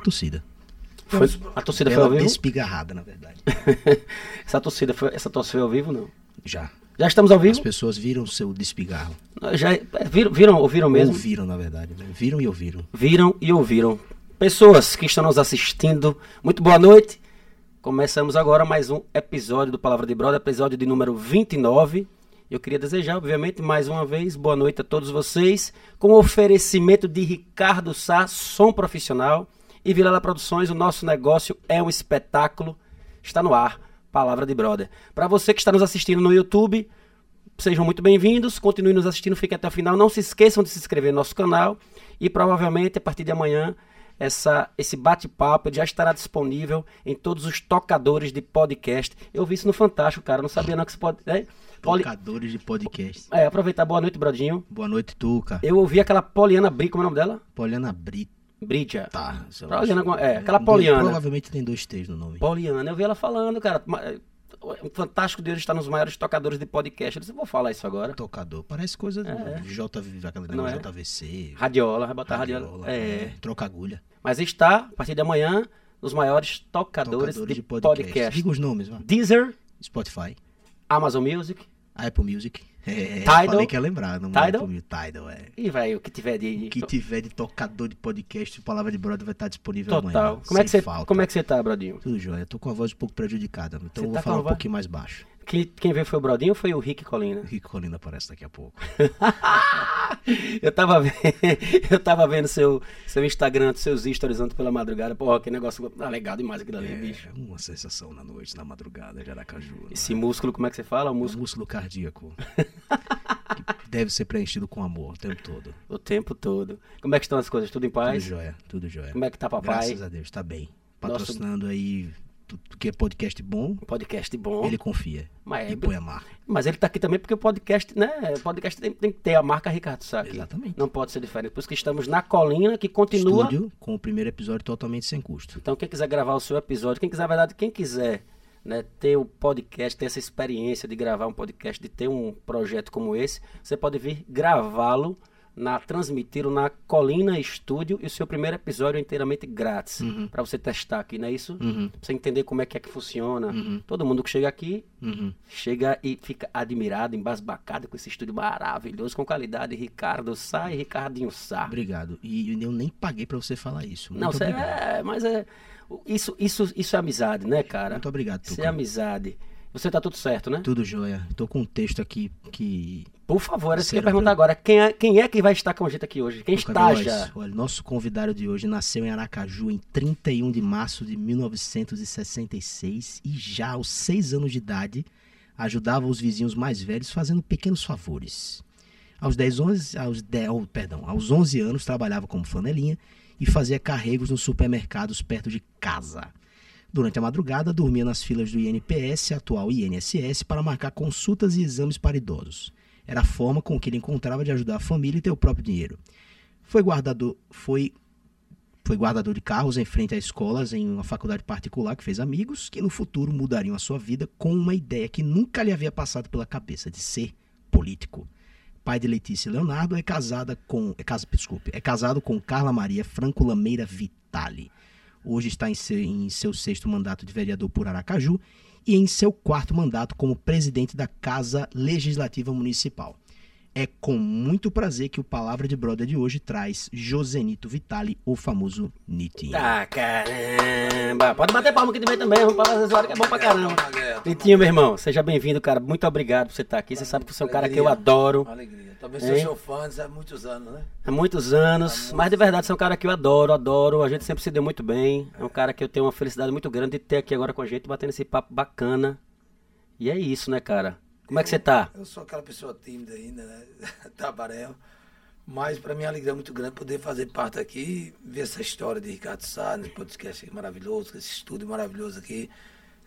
Bela torcida. Foi, a torcida Bela foi ao vivo? despigarrada, na verdade. essa torcida foi, essa torcida foi ao vivo, não? Já. Já estamos ao As vivo? pessoas viram o seu despigarro. Já, é, viram, viram, ouviram mesmo? Ouviram, na verdade. né? Viram e ouviram. Viram e ouviram. Pessoas que estão nos assistindo, muito boa noite. Começamos agora mais um episódio do Palavra de Brother, episódio de número 29. Eu queria desejar, obviamente, mais uma vez, boa noite a todos vocês, com oferecimento de Ricardo Sá, som profissional, e Vilela Produções, o nosso negócio é um espetáculo, está no ar, Palavra de Brother. Para você que está nos assistindo no YouTube, sejam muito bem-vindos, continuem nos assistindo, fiquem até o final, não se esqueçam de se inscrever no nosso canal, e provavelmente, a partir de amanhã, essa, esse bate-papo já estará disponível em todos os tocadores de podcast. Eu vi isso no Fantástico, cara. Não sabia não que você pode. É, Poli- Tocadores de podcast. é, aproveitar. Boa noite, Brodinho. Boa noite, Tuca. Eu ouvi aquela Poliana Bri, como é o nome dela? Poliana Brita. Brídia. Tá. Poliana, é, aquela Poliana. Provavelmente tem dois T's no nome. Poliana, eu vi ela falando, cara. ma- O Fantástico de hoje está nos maiores tocadores de podcast. Eu disse, vou falar isso agora. Tocador. Parece coisa É. JV, aquele negócio é? JVC. Radiola, vai botar radiola. radiola, É. Troca agulha. Mas está, a partir de amanhã, nos maiores tocadores, de, podcast. Diga os nomes, vai. Deezer, Spotify. Amazon Music. Apple Music. É, Tidal. Falei que ia lembrar. Não Tidal. Music. Tidal, é. E vai, o que tiver de. O que tiver de tocador de podcast, Palavra de Brother vai estar disponível Total. amanhã. Como é, que você, falta. como é que você tá, Brodinho? Tudo jóia. Tô com a voz um pouco prejudicada, então eu tá vou falar com a um pouquinho mais baixo. Que, quem veio foi o Brodinho ou foi o Rick Colina? Rico Colina aparece daqui a pouco. eu tava vendo, eu tava vendo seu, seu Instagram, seus ontem pela madrugada. Porra, que negócio ah, legal demais aquilo ali, bicho. É uma sensação na noite, na madrugada de Aracaju. né? Esse músculo, como é que você fala? O Um músculo músculo cardíaco. que deve ser preenchido com amor o tempo todo. o tempo todo. Como é que estão as coisas? Tudo em Tudo paz? jóia, tudo jóia. Como é que tá papai? Graças a Deus, tá bem. Nosso- Patrocinando aí tudo que é podcast bom, Podcast bom. ele confia. Mas, E põe a marca. mas ele tá aqui também porque o podcast, né? O podcast tem, tem que ter a marca Ricardo Sá. Exatamente. Não pode ser diferente. Por isso que estamos na colina, que continua. Estúdio com o primeiro episódio totalmente sem custo. Então, quem quiser gravar o seu episódio, quem quiser, na verdade, quem quiser né, ter o podcast, ter essa experiência de gravar um podcast, de ter um projeto como esse, você pode vir gravá-lo, na transmiti-lo na Colina Estúdio e o seu primeiro episódio é inteiramente grátis, para você testar aqui, não é isso? Uhum. Pra você entender como é que é que funciona. Todo mundo que chega aqui Uhum. chega e fica admirado, embasbacado com esse estúdio maravilhoso, com qualidade. Ricardo Sá e Ricardinho Sá. Obrigado. E eu nem paguei pra você falar isso. Muito Não, você é, mas é. Isso, isso, isso é amizade, né, cara? Muito obrigado, Isso Tuca. é amizade. Você tá tudo certo, né? Tudo jóia. Tô com um texto aqui que. Por favor, eu queria perguntar agora. Quem é, quem é que vai estar com a gente aqui hoje? Quem está já? Olha, nosso convidado de hoje nasceu em Aracaju em 31 de março de 1966 e já aos 6 anos de idade ajudava os vizinhos mais velhos fazendo pequenos favores. Aos 10, 11, aos 10, oh, perdão, aos 11 anos trabalhava como flanelinha e fazia carregos nos supermercados perto de casa. Durante a madrugada, dormia nas filas do INPS, atual INSS, para marcar consultas e exames para idosos. Era a forma com que ele encontrava de ajudar a família e ter o próprio dinheiro. Foi guardador, foi, foi guardador de carros em frente a escolas em uma faculdade particular que fez amigos que no futuro mudariam a sua vida com uma ideia que nunca lhe havia passado pela cabeça de ser político. Pai de Letícia Leonardo é casada com é casa, desculpe, é casado com Carla Maria Franco Lameira Vitali. Hoje está em seu, em seu sexto mandato de vereador por Aracaju e em seu quarto mandato como presidente da Casa Legislativa Municipal. É com muito prazer que o Palavra de Brother de hoje traz Josenito Vitali, o famoso Nitinho. Ah, caramba! Pode bater palma aqui também também, vamos falar essa hora que é bom pra caramba. Litinho, meu irmão, seja bem-vindo, cara. Muito obrigado por você estar aqui. Você sabe que você é um cara que eu adoro. Alegria. Sou Hein? seu fã há muitos anos, né? Há muitos anos, mas de verdade você é um cara que eu adoro, adoro. A gente sempre se deu muito bem. É um cara que eu tenho uma felicidade muito grande de ter aqui agora com a gente, batendo esse papo bacana. E é isso, né, cara? Como é que você tá? Eu sou aquela pessoa tímida ainda, né? Tabaréu. Mas para mim é uma alegria muito grande poder fazer parte aqui, ver essa história de Ricardo Sá, nesse podcast maravilhoso, esse estúdio maravilhoso aqui,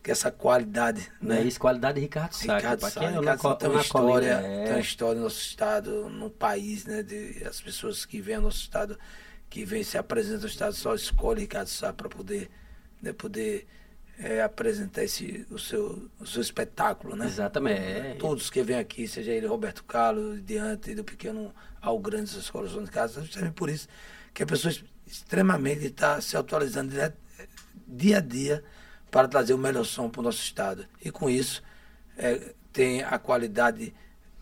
que essa qualidade, Não é né? isso? Qualidade de Ricardo Sá. Ricardo Sá, é Ricardo na Sá tem uma história, é. tem uma história no nosso estado, no país, né? De, as pessoas que vêm ao nosso estado, que vêm se apresentam no estado, só escolhem Ricardo Sá para poder, né, poder é, apresentar esse, o, seu, o seu espetáculo, né? Exatamente. é. Todos que vêm aqui, seja ele Roberto Carlos, diante do pequeno ao grande das escolas de casa, justamente por isso que as pessoas extremamente está se atualizando direto, dia a dia para trazer o melhor som para o nosso estado. E com isso, é, tem a qualidade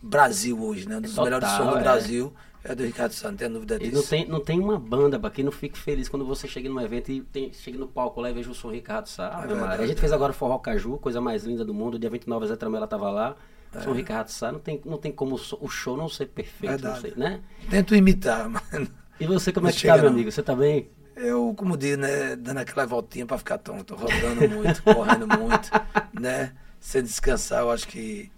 Brasil hoje, né? Um dos Total, melhores sons do é. Brasil é do Ricardo Santos, não tem dúvida E disso. não tem, não tem uma banda para quem não fique feliz quando você chega num evento e tem, chega no palco lá e veja o som Ricardo Sá. Maria. a gente fez agora Forró Caju, coisa mais linda do mundo. Dia 29 a Zé Tramela tava lá. O É. som Ricardo Sá. Não tem, não tem como o show não ser perfeito, sei, né? Tento imitar, mas E você, como é que tá, meu não. amigo? Você tá bem? Eu, como diz, né, dando aquela voltinha para ficar tonto, rodando muito, correndo muito, né? Sem descansar, eu acho que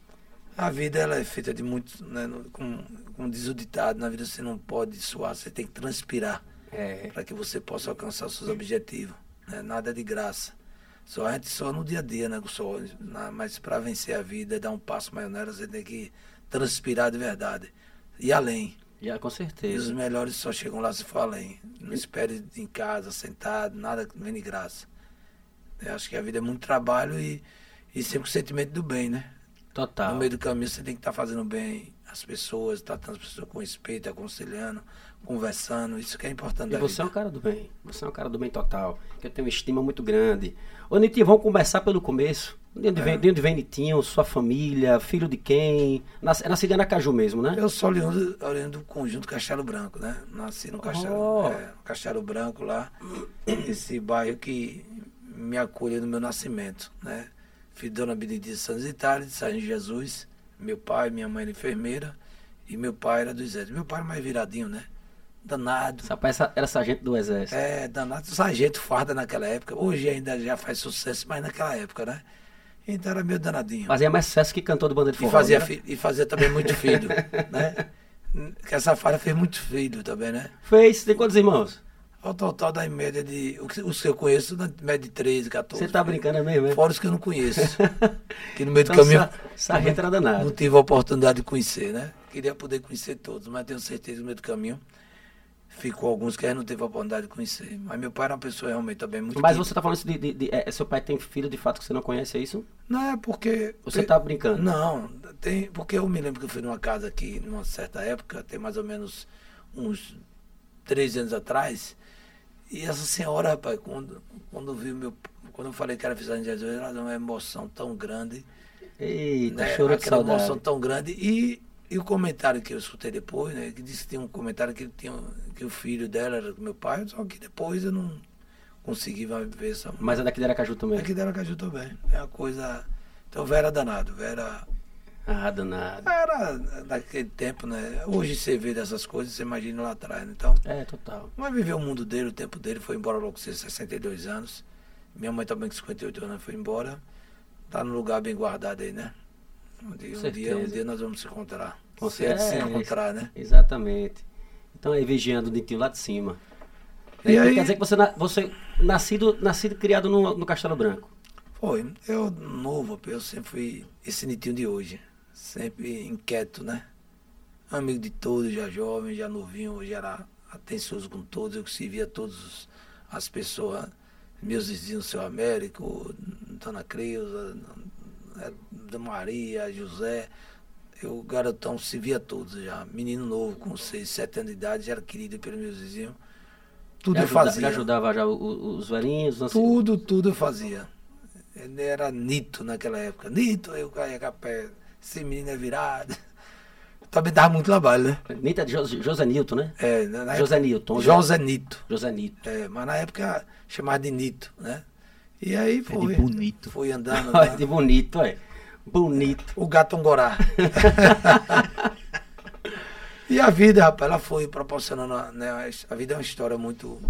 a vida ela é feita de muito, né, como, como diz o ditado, na vida você não pode suar, você tem que transpirar. É. para que você possa alcançar os seus objetivos. Né? Nada é de graça. Só a gente só no dia a dia, né? Só, na- mas para vencer a vida, dar um passo maior nela, você tem que transpirar de verdade. E além. Já, com E os certeza. melhores só chegam lá se for além. Não espere em casa, sentado, nada que vem de graça. Eu acho que a vida é muito trabalho e, e sempre o sentimento do bem, né? Total. No meio do caminho você tem que estar fazendo bem às pessoas, tratando as pessoas com respeito, aconselhando, conversando. Isso que é importante. E você vida. é um cara do bem. Você é um cara do bem total. Que eu tenho uma estima muito grande. Ô, Nitinho, vamos começar pelo começo. De onde, É. vem, de onde vem Nitinho, sua família, filho de quem? Nas, é nascido em Aracaju mesmo, né? Eu sou oriundo, oriundo do conjunto Castelo Branco, né? Nasci no Castelo, Oh. é, Castelo Branco lá, esse bairro que me acolheu no meu nascimento, né? Filho de Dona Benedita Santos Itália, de São Jesus. Meu pai, minha mãe era enfermeira e meu pai era do exército. Meu pai era mais viradinho, né? Danado. Rapaz era- sargento do exército. É, danado. Sargento farda naquela época. Hoje ainda já faz sucesso, mas naquela época, né? Então era meio danadinho. Fazia mais sucesso que cantor do banda de E forró. fazia, né? e fazia também muito filho, né? Que essa farda fez muito filho também, né? Fez. Tem quantos irmãos? Ao total da média de. o Os que eu conheço, na média de 13, 14. Você tá brincando é mesmo, é? Fora os que eu não conheço. Que no meio do Então, caminho. sa- sargento era danado. Não tive a oportunidade de conhecer, né? Queria poder conhecer todos, mas tenho certeza que no meio do caminho ficou alguns que a gente não teve a oportunidade de conhecer. Mas meu pai era uma pessoa realmente também muito. Mas querida. você tá falando isso de. de- de- é, seu pai tem filho de fato que você não conhece, é isso? Não, é porque. Você tá brincando? Não, tem. Porque eu me lembro que eu fui numa casa aqui, numa certa época, tem mais ou menos uns três anos atrás. E essa senhora, rapaz, quando, quando viu meu. Quando eu falei que era filha de Jesus, ela deu uma emoção tão grande. Eita, né? chorou de saudade. emoção tão grande. E, e o comentário que eu escutei depois, né? Que disse que tinha um comentário que, tinha, que o filho dela era meu pai, só que depois eu não consegui ver essa. Mas é daqui de Aracaju também. Aqui dela Caju também. É uma coisa. Então, Vera danado. Vera. Ah, danado. Era daquele tempo, né? Hoje você vê dessas coisas, você imagina lá atrás, né? Então, É, total. mas viveu o mundo dele, o tempo dele, foi embora logo com seus 62 anos. Minha mãe também com 58 anos foi embora. Tá num lugar bem guardado aí, né? Um dia, um dia, um dia nós vamos se encontrar. Com Se é se certeza. encontrar, né? Exatamente. Então aí vigiando o Nitinho lá de cima. E Então, aí- Quer dizer que você, você nascido, nascido e criado no, no Castelo Branco. Foi. Eu, novo, eu sempre fui esse nitinho de hoje. Sempre inquieto, né? Amigo de todos, já jovem, já novinho, já era atencioso com todos. Eu servia todas as pessoas, meus vizinhos, seu Américo, Dona Creuza, Maria, José. Eu, garotão, servia todos já. Menino novo, com 6, 7 anos de idade, já era querido pelos meus vizinhos. Tudo já, eu ajuda- fazia. já ajudava já os velhinhos, os anciãos. Tudo, tudo eu fazia. Ele era Nito naquela época. Nito, eu caía com a pé. Esse menino é virado. Também dava muito trabalho, né? Nita de José, José Nilton, né? É, na na José época- Nilton. José Nito. José Nito. É, mas na época chamava de Nito, né? E aí É de foi. bonito. Fui andando. Olha né? que bonito, é. Bonito. O gato Angorá. e a vida, rapaz, ela foi proporcionando. Né, a vida é uma história muito.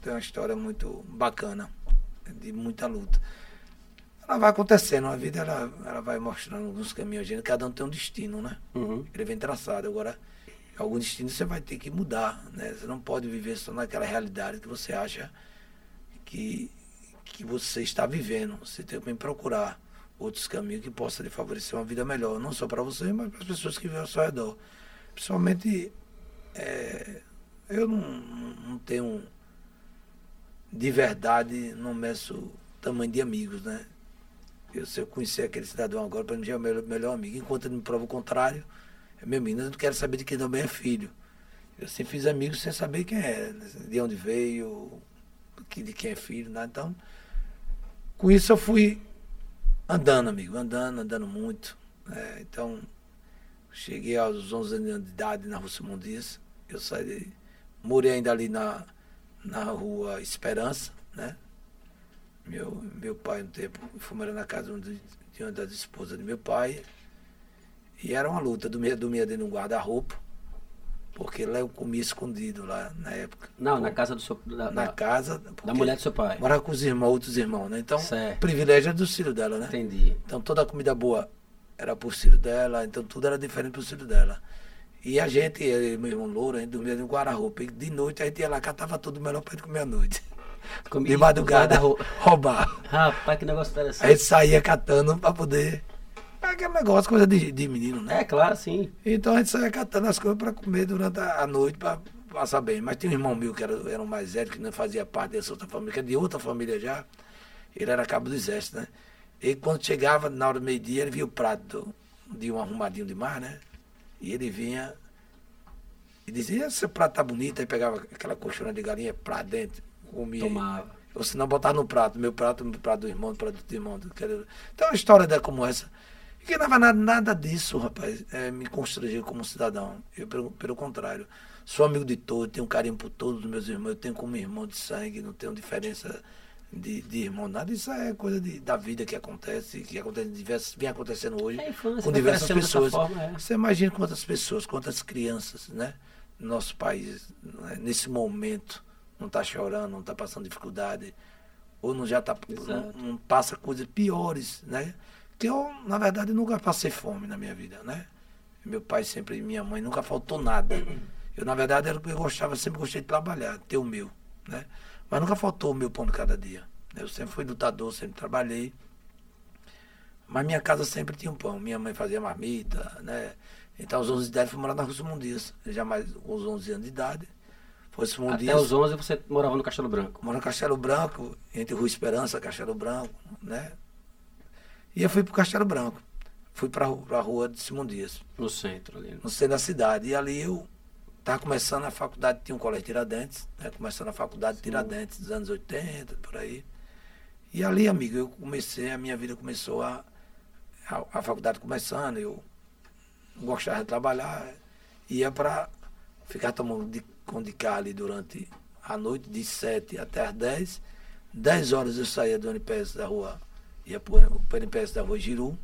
Tem uma história muito bacana, de muita luta. Ela vai acontecendo, a vida ela, ela vai mostrando alguns caminhos, cada um tem um destino, né? Uhum. Ele vem traçado. Agora, algum destino você vai ter que mudar, né? Você não pode viver só naquela realidade que você acha que, que você está vivendo. Você tem que procurar outros caminhos que possam lhe favorecer uma vida melhor, não só para você, mas para as pessoas que vivem ao seu redor. Principalmente, é, eu não, não tenho, de verdade, não meço tamanho de amigos, né? Eu, se eu conhecer aquele cidadão agora, para mim já é o melhor, melhor amigo. Enquanto ele me prova o contrário, é meu menino, eu não quero saber de quem também é filho. Eu sempre fiz amigos sem saber quem é, de onde veio, de quem é filho, né? Então, com isso eu fui andando, amigo, andando, andando muito. É, então, cheguei aos 11 anos de idade na Rua Simão. Eu saí, morei ainda ali na, na Rua Esperança, né? Meu, meu pai, um tempo, fui morar na casa de, de uma das esposas de meu pai. E era uma luta, dormia, dormia dentro de um guarda-roupa, porque lá eu comia escondido lá na época. Não, na casa do seu. Da, na casa. Da mulher do seu pai. Morava com os irmãos, outros irmãos, né? Então, certo. o privilégio era do filho dela, né? Entendi. Então toda a comida boa era pro filho dela, então tudo era diferente pro filho dela. E a gente, eu, meu irmão Louro, a gente dormia no guarda-roupa. E de noite a gente ia lá, catava tudo melhor pra gente comer à noite. Comi, de madrugada, roubar. Rapaz, que negócio interessante. A gente saía catando pra poder. Aquele negócio, coisa de, de menino, né? É, claro, sim. Então a gente saía catando as coisas pra comer durante a, a noite, pra passar bem. Mas tinha um irmão meu que era, era um mais velho, que não fazia parte dessa outra família, que era de outra família já. Ele era cabo do exército, né? E quando chegava na hora do meio-dia, ele via o prato de um arrumadinho de mar, né? E ele vinha e dizia, esse prato tá bonito, aí pegava aquela colchona de galinha pra dentro, comia. Tomava. Ou se não, botava no prato, meu prato, meu prato do irmão, do prato do irmão. Do... Então, uma história como essa. E que não nada, nada disso, rapaz, é, me constrangeu como cidadão. Eu, pelo, pelo contrário, sou amigo de todos, tenho carinho por todos os meus irmãos, eu tenho como irmão de sangue, não tenho diferença de, de irmão, nada. Isso é coisa de, da vida que acontece, que acontece diversas, vem acontecendo hoje É infância, com diversas pessoas. forma, é. Você imagina quantas pessoas, quantas crianças, né? No nosso país, né, nesse momento, não está chorando, não está passando dificuldade, ou não já tá, não, não passa coisas piores, né? Que eu, na verdade, nunca passei fome na minha vida, né? Meu pai sempre, minha mãe, nunca faltou nada. Eu, na verdade, era o que eu gostava, sempre gostei de trabalhar, ter o meu, né? Mas nunca faltou o meu pão de cada dia. Eu sempre fui lutador, sempre trabalhei. Mas minha casa sempre tinha um pão. Minha mãe fazia marmita, né? Então, aos 11 de idade, fui morar na Rua Simão Dias. Já mais com os 11 anos de idade. Foi Simão Até os 11 você morava no Castelo Branco. Moro no Castelo Branco, entre Rua Esperança, Castelo Branco, né? E eu fui pro Castelo Branco. Fui pra, ru- pra rua de Simão Dias, No centro ali. no centro da cidade. E ali eu estava começando a faculdade, tinha um colégio Tiradentes, né? Começando a faculdade de Tiradentes dos anos 80, por aí. E ali, amigo, eu comecei, a minha vida começou a. A, a faculdade começando, eu gostava de trabalhar, ia para ficar tomando de, com de cá ali durante a noite, de 7 até as 10. 10 horas eu saía do NPS da rua, ia para o NPS da rua Giru,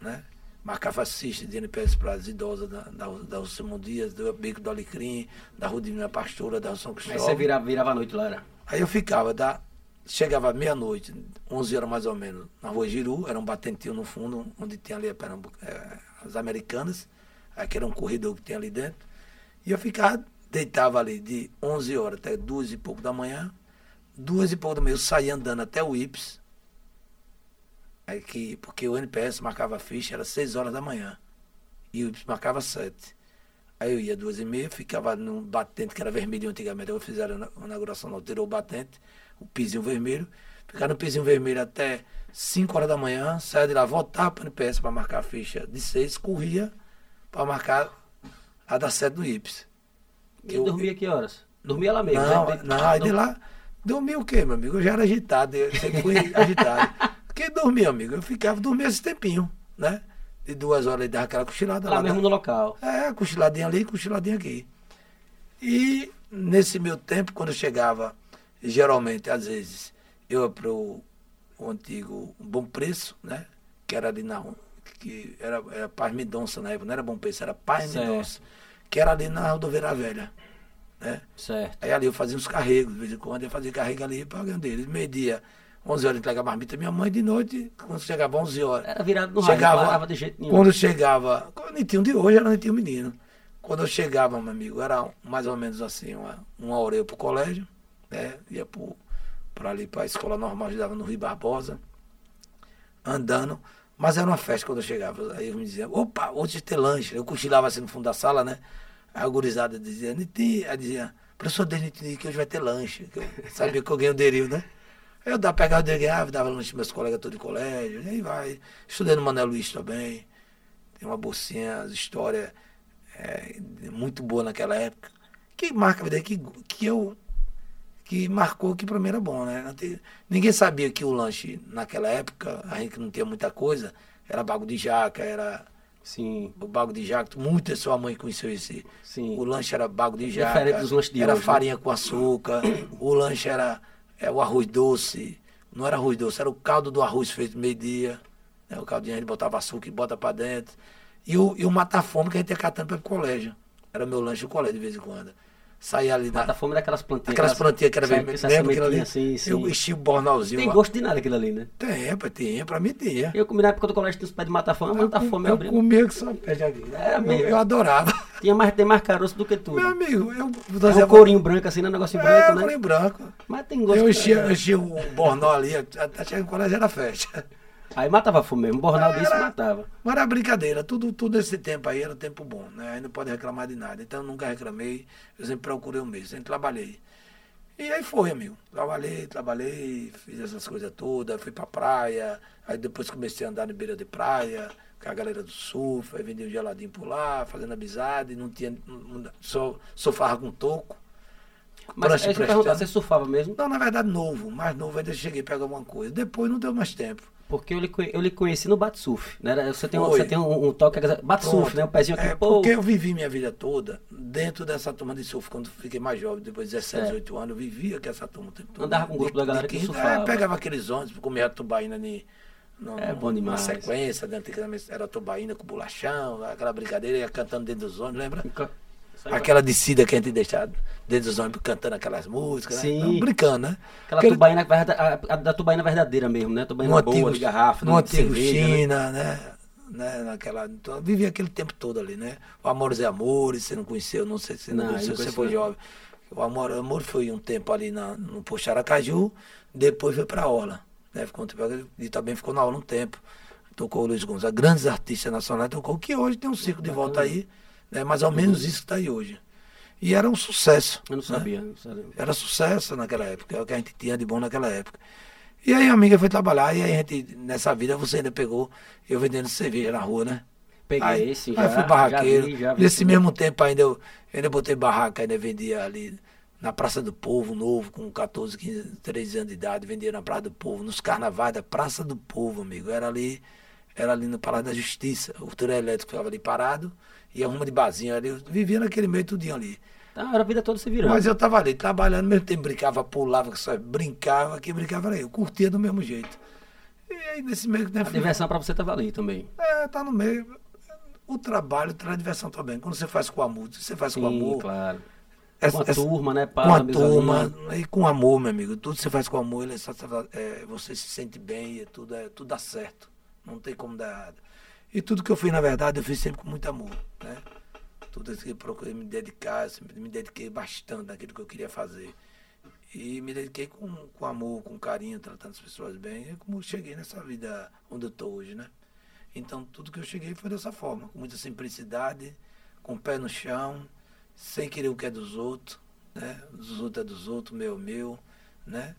né? Marcava cesta de NPS para as idosas da, da, da Rua Simão Dias, do Beco do Alecrim, da Rua Divina Pastora, da Rua São Aí Cristóvão. você virava, virava a noite lá, era? Aí eu ficava, da, chegava meia-noite, 11 horas mais ou menos, na rua Giru, era um batentinho no fundo, onde tinha ali eh, as americanas, aqui era um corredor que tinha ali dentro. E eu ficava, deitava ali de 11 horas até duas e pouco da manhã, duas e pouco da manhã eu saía andando até o IPS, aí que, porque o NPS marcava a ficha, era 6 horas da manhã, e o IPS marcava 7. Aí eu ia duas e meia, ficava num batente que era vermelho antigamente. Eu fizeram a inauguração, não tirou o batente, o pisinho vermelho. Ficava no pisinho vermelho até 5 horas da manhã, saia de lá, voltava para o NPS para marcar a ficha de 6, corria para marcar a da 7 do IPS. E Eu- dormia que horas? Dormia lá mesmo? Não, né? não, aí de lá, dormia o quê, meu amigo? Eu já era agitado, eu sempre fui agitado. Porque dormia, amigo, eu ficava, dormia esse tempinho, né? De duas horas e dava aquela cochilada Lá lá. mesmo no local. É, cochiladinha ali, cochiladinha aqui. E nesse meu tempo, quando eu chegava, geralmente, às vezes, eu ia para o antigo Bom Preço, né? Que era ali na que era, era Paz Mendonça na época, não era Bom Preço, era Paz Certo. Mendonça, que era ali na Rodoveira Velha, né? Certo. Aí ali eu fazia uns carregos, de vez em quando eu fazia carrego ali pagando eles. Meio-dia, 11 horas, entregava a marmita minha mãe, de noite, quando chegava 11 horas. Era virado no rádio, não parava de jeito nenhum. Quando chegava, o Nitinho de hoje era o Nitinho menino. Quando eu chegava, meu amigo, era mais ou menos assim, uma, uma hora eu pro colégio, né? Ia pro, pra ali pra escola normal, ajudava no Rio Barbosa, andando. Mas era uma festa quando eu chegava. Aí eu me dizia, opa, hoje tem lanche. Eu cochilava assim no fundo da sala, né? A gurizada dizia, Nitinho, aí dizia, professor Desnitinho, que hoje vai ter lanche. Eu sabia que eu ganhei o deril, né? Aí eu dava, pegava o deril, ganhava, dava lanche para meus colegas todos de colégio, e aí vai. Estudei no Mané Luiz também. Tem uma bolsinha, as histórias é, muito boa naquela época. que marca a vida que, que eu que marcou que para mim era bom, né? Ninguém sabia que o lanche naquela época, a gente não tinha muita coisa, era bago de jaca, era Sim, o bago de jaca, muita sua mãe conheceu esse. sim. O lanche era bago de jaca, Diferente dos lanches de era hoje, né? farinha com açúcar, o lanche era é, o arroz doce, não era arroz doce, era o caldo do arroz feito meio-dia, né? o caldinho a gente botava açúcar e bota para dentro, e o, e o mata-fome que a gente ia catando para o colégio, era meu lanche no colégio de vez em quando. Saía ali na, Mata fome daquelas plantinhas. aquelas plantinhas que era essas lembra aquilo ali? sementinhas, Sim. Eu enchi o bornalzinho. Tem gosto de nada aquilo ali, né? Tem, rapaz, tem, pra mim tinha. Eu comi na época do colégio tinha os pés de mata fome, mata fome eu eu comia que só pé de. Era eu, eu adorava. Tinha mais, tem mais caroço do que tudo. Meu amigo, eu É fazia um corinho branco assim, não é um negócio branco, é, né? corinho branco. Mas tem gosto. Eu de- enchia, eu enchia o bornal ali, até chegar no colégio era festa. Aí matava fome mesmo, bornal Era- desse matava. Mas era brincadeira, tudo, tudo esse tempo aí era tempo bom, né? Aí não pode reclamar de nada. Então eu nunca reclamei, eu sempre procurei o mesmo, sempre trabalhei. E aí foi, amigo. Trabalhei, trabalhei, fiz essas coisas todas, fui pra praia, aí depois comecei a andar na beira de praia, com a galera do surf, aí vendia um geladinho por lá, fazendo amizade, não tinha. não- Só, farra com toco. Mas perguntar, emprestada. você surfava mesmo? Não, na verdade, novo, mais novo, ainda cheguei a pegar alguma coisa. Depois não deu mais tempo. Porque eu lhe, eu lhe conheci no bate surf. Né? Você tem, um, você tem um, um toque, bate surf, Pronto. né? O pezinho aqui, É, pô. porque eu vivi minha vida toda dentro dessa turma de surf, quando fiquei mais jovem, depois de 17, É. 18 anos, eu vivia com essa turma o tempo todo. Andava com o grupo De- da galera de que quinta, surfava. É, pegava aqueles ônibus, comia tubaína ni, no, É bom na demais. sequência, né, antigamente era tubaína com bolachão, aquela brincadeira, ia cantando dentro dos ônibus, lembra? Aquela descida que a gente deixava dentro dos ônibus cantando aquelas músicas, Sim. né? Então, brincando, né? Aquela Aquele- tubaína, a, a da tubaína verdadeira mesmo, né? Tubaína no boa, antigo, de garrafa, no de antigo cerveja, né? China, né? né? Naquela, então, vivi aquele tempo todo ali, né? O Amores e Amores, você não conheceu, não sei se você não, Não, eu conheceu, não você foi não. jovem. O Amor, Amor foi um tempo ali na, no Posto Aracaju, depois foi pra Orla. Né? Ficou um tempo, e também ficou na aula um tempo. Tocou o Luiz Gonzaga, grandes artistas nacionais, tocou, que hoje tem um circo de volta aí, né? mais ou menos isso que está aí hoje. E era um sucesso. Eu não né? sabia. não sabia. Era sucesso naquela época, é o que a gente tinha de bom naquela época. E aí a amiga foi trabalhar, e aí a gente, nessa vida, você ainda pegou eu vendendo cerveja na rua, né? Peguei aí, esse, aí já. fui barraqueiro. Já vi, já vi Nesse tudo. mesmo tempo ainda eu, ainda botei barraca, ainda vendia ali na Praça do Povo, novo, com 14, 15, 13 anos de idade, vendia na Praça do Povo, nos carnavais da Praça do Povo, amigo. Era ali, era ali no Palácio da Justiça. O trio elétrico ficava ali parado, e a uma de barzinho ali, eu vivia naquele meio tudinho ali. Tá, era a vida toda se virando. Mas eu tava ali, trabalhando, mesmo tempo brincava, pulava, que só brincava, que brincava era eu, curtia do mesmo jeito. E aí nesse meio tempo. A diversão pra você tava ali também. É, tá no meio. O trabalho traz diversão também. Quando você faz com amor, você faz com Sim, amor. claro. essa- Com a essa- turma, né? com a turma amizade. e com amor, meu amigo. Tudo você faz com amor, ele só, é, você se sente bem, e tudo, é, tudo dá certo. Não tem como dar errado. E tudo que eu fiz, na verdade, eu fiz sempre com muito amor. Né? Tudo isso que eu procurei me dedicar, sempre me dediquei bastante naquilo que eu queria fazer. E me dediquei com, com amor, com carinho, tratando as pessoas bem. E como cheguei nessa vida onde eu estou hoje, né? Então, tudo que eu cheguei foi dessa forma, com muita simplicidade, com o pé no chão, sem querer o que é dos outros, né? Dos outros é dos outros, meu é meu, né?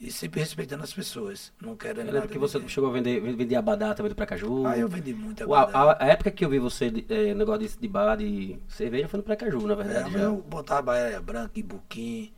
E sempre respeitando as pessoas, não querendo Eu lembro que você ninguém. chegou a vender, vender abadá também do Precaju. Ah, eu vendi muito O- a, agora. a- a época que eu vi você, é, negócio de, de bar de cerveja, foi no Precaju, na É, verdade. já. eu botava areia branca e buquim,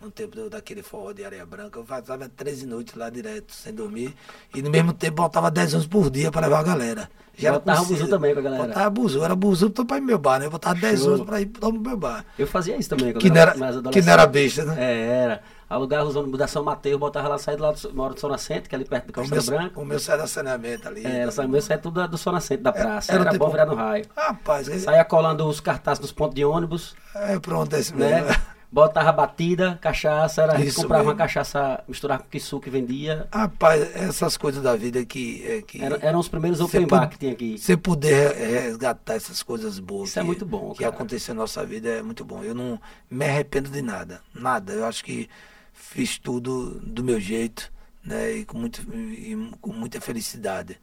no tempo daquele forró de areia branca. Eu fazia 13 noites lá direto, sem dormir. E no mesmo tempo botava 10 anos por dia para levar a galera. Botava conhecido. buzu também com a galera. Botava buzu, era buzu para ir meu bar, né? Eu botava 10 Show. anos para ir pro meu bar. Eu fazia isso também. quando Que não era, mais que não era besta, né? É, era. Alugava os ônibus da São Mateus, botava lá, saía do lado do moro do Sona Centro, que é ali perto do O Castelo meu, Branco. o meu sai da saneamento ali. É, essa meu saía tudo do Sona Centro, da praça. era Era, tipo- bom virar no raio. Rapaz, é, Saía colando os cartazes nos pontos de ônibus, é pronto, é esse né? mesmo. Botava batida, cachaça, era, a gente Isso comprava uma mesmo. cachaça, misturava com quiçu que vendia. Rapaz, essas coisas da vida que. É, que Era- eram os primeiros open bar que tinha aqui. Você poder re- resgatar essas coisas boas. Isso é que- muito bom, Que cara. aconteceu na nossa vida é muito bom. Eu não me arrependo de nada. Nada. Eu acho que fiz tudo do meu jeito, né? E com, muito, e com muita felicidade.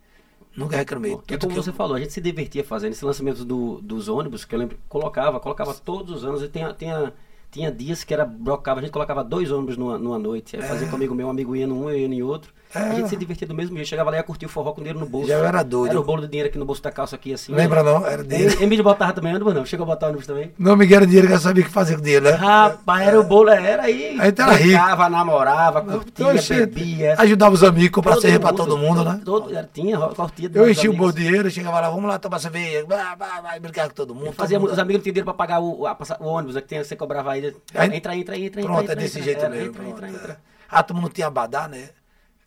Nunca reclamei. Porque Tudo como que você eu- falou, a gente se divertia fazendo esse lançamento do- dos ônibus, que eu lembro, colocava, colocava todos os anos, e tinha, tinha, tinha dias que era brocava, a gente colocava dois ônibus numa, numa noite, aí fazia É. comigo meu, um amigo ia num, eu ia em outro, A gente se divertia do mesmo jeito. Chegava lá e ia curtir o forró com dinheiro no bolso. Já era doido. Era o bolo de dinheiro aqui no bolso da calça aqui, assim. Lembra não? Era dinheiro. Em- Emílio botava também, ônibus não. Chegou a botar ônibus também. Não, Miguel era dinheiro que eu sabia o que fazer com dinheiro, né? Rapaz, era o bolo, era aí. Aí tá rico. Brincava, namorava, curtia, bebia. Ajudava os amigos, comprar Todo cerveja pra todo mundo, né? Todo, tinha, cortia. Eu enchia o bolo de dinheiro, chegava lá, vamos lá tomar cerveja, vai, brincar com todo mundo. Fazia, os amigos não tinham dinheiro pra pagar o, o ônibus, né, que você cobrava aí. Aí- Entra, entra, entra, Pronto, entra. é desse entra, jeito mesmo. Entra, entra, entra. é. Ah, todo mundo tinha abadá, né?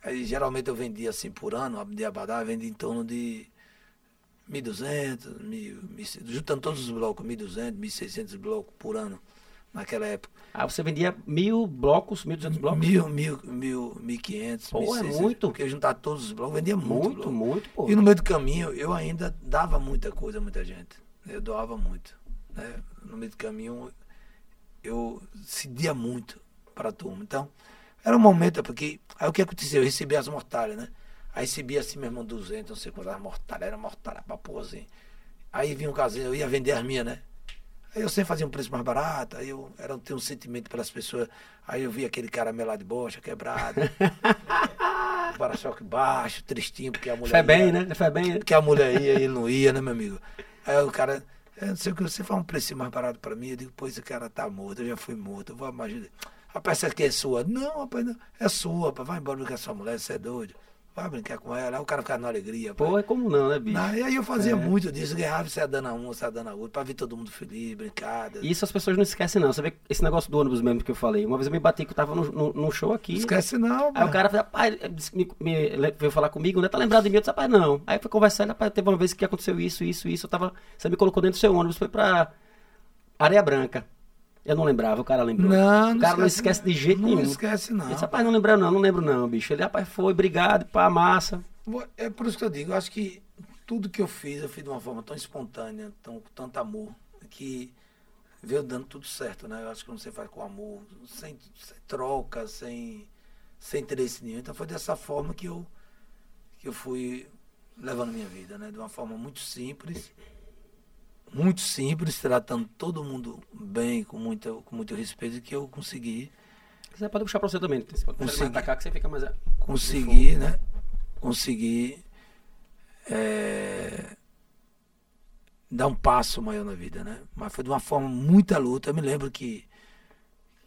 Aí geralmente eu vendia assim por ano, de abadá, eu vendia em torno de 1.200, 1.000, juntando todos os blocos, 1.200, 1.600 blocos por ano naquela época. Ah, você vendia mil blocos, mil duzentos blocos? Mil, mil, mil, mil quinhentos, Pô, é muito. Porque eu juntava todos os blocos, vendia muito. Muito, bloco. muito, pô. E no meio do caminho eu ainda dava muita coisa a muita gente. Eu doava muito. Né? No meio do caminho eu cedia muito para a turma. Então, era um momento, porque. Aí o que aconteceu? Eu recebia as mortalhas, né? Aí recebia assim, meu irmão, 200, não sei quantas mortalhas, era mortalha pra pôr assim. Aí vinha um casinho, eu ia vender as minhas, né? Aí eu sempre fazia um preço mais barato, aí eu era, tinha um sentimento pelas pessoas. Aí eu via aquele cara melado de bocha, quebrado. o para-choque baixo, tristinho, porque a mulher. Foi bem, ia- né? Foi bem, né? porque a mulher ia e ele não ia, né, meu amigo? Aí o cara, eu não sei o que, você faz um preço mais barato pra mim? Eu digo, pô, esse cara tá morto, eu já fui morto, eu vou imaginar. Rapaz, essa aqui é sua. Não, rapaz, não. É sua, rapaz. Vai embora brincar com a sua mulher, você é doido. Vai brincar com ela. Aí o cara ficava na alegria. rapaz. Pô, é como não, né, bicho? Não, e aí eu fazia É. muito disso, ganhava, você dando a uma, você dando a outra, pra ver todo mundo feliz, brincada. Isso as pessoas não esquecem, não. Você vê esse negócio do ônibus mesmo que eu falei. Uma vez eu me bati que eu tava num show aqui. Esquece não, Aí o cara falou, rapaz, me, me- veio falar comigo, né? Tá lembrado de mim? Eu disse, rapaz, não. Aí foi conversar, ele, rapaz, teve uma vez que aconteceu isso, isso, isso. Eu tava. Você me colocou dentro do seu ônibus, foi pra Areia Branca. Eu não lembrava, o cara lembrou. Não, o cara não esquece de jeito não nenhum. esquece não. Ele disse, rapaz, não lembro não, não lembro não, bicho. Ele, rapaz, foi, obrigado, pá, massa. É por isso que eu digo, eu acho que tudo que eu fiz, eu fiz de uma forma tão espontânea, tão, com tanto amor, que veio dando tudo certo, né? Eu acho que você faz com amor, sem, sem troca, sem, sem interesse nenhum. Então foi dessa forma que eu, que eu fui levando minha vida, né? De uma forma muito simples, muito simples, tratando todo mundo bem, com muito, com muito respeito, que eu consegui Se quiser, pode puxar pra você também. Você pode Consegui. mais atacar que você fica mais. conseguir, né? Conseguir é, dar um passo maior na vida, né? Mas foi de uma forma muita luta. Eu me lembro que,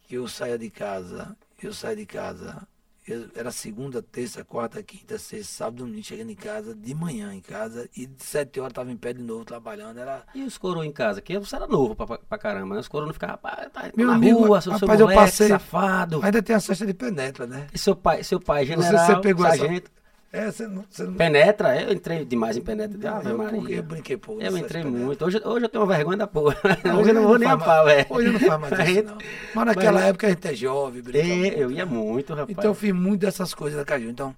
que eu saía de casa, eu saía de casa, eu- era segunda, terça, quarta, quinta, sexta, sábado, domingo, chegando em casa, de manhã em casa, e de sete horas estava em pé de novo trabalhando. Era, E os coroas em casa? Que você era novo pra, pra, pra caramba, né? Os coroas não ficavam, rapaz, tá Meu na amigo, rua, seu, seu rapaz, eu moleque, passei- safado. ainda tem a cesta de penetra, né? E seu pai, seu pai, Você- general, você pegou essa- sargento. É, você não. Você não Penetra, eu entrei demais em penetra. de Ave eu, Maria. eu brinquei pouco. Eu nessa entrei penetra. muito. Hoje, hoje eu tenho uma vergonha da porra. Não, hoje eu não vou nem a pau, velho. Hoje não faz mais isso, gente- não. Mas naquela Mas- época a gente é jovem, brinca É, eu ia né? muito, rapaz. Então eu fiz muito dessas coisas da Caju. Então,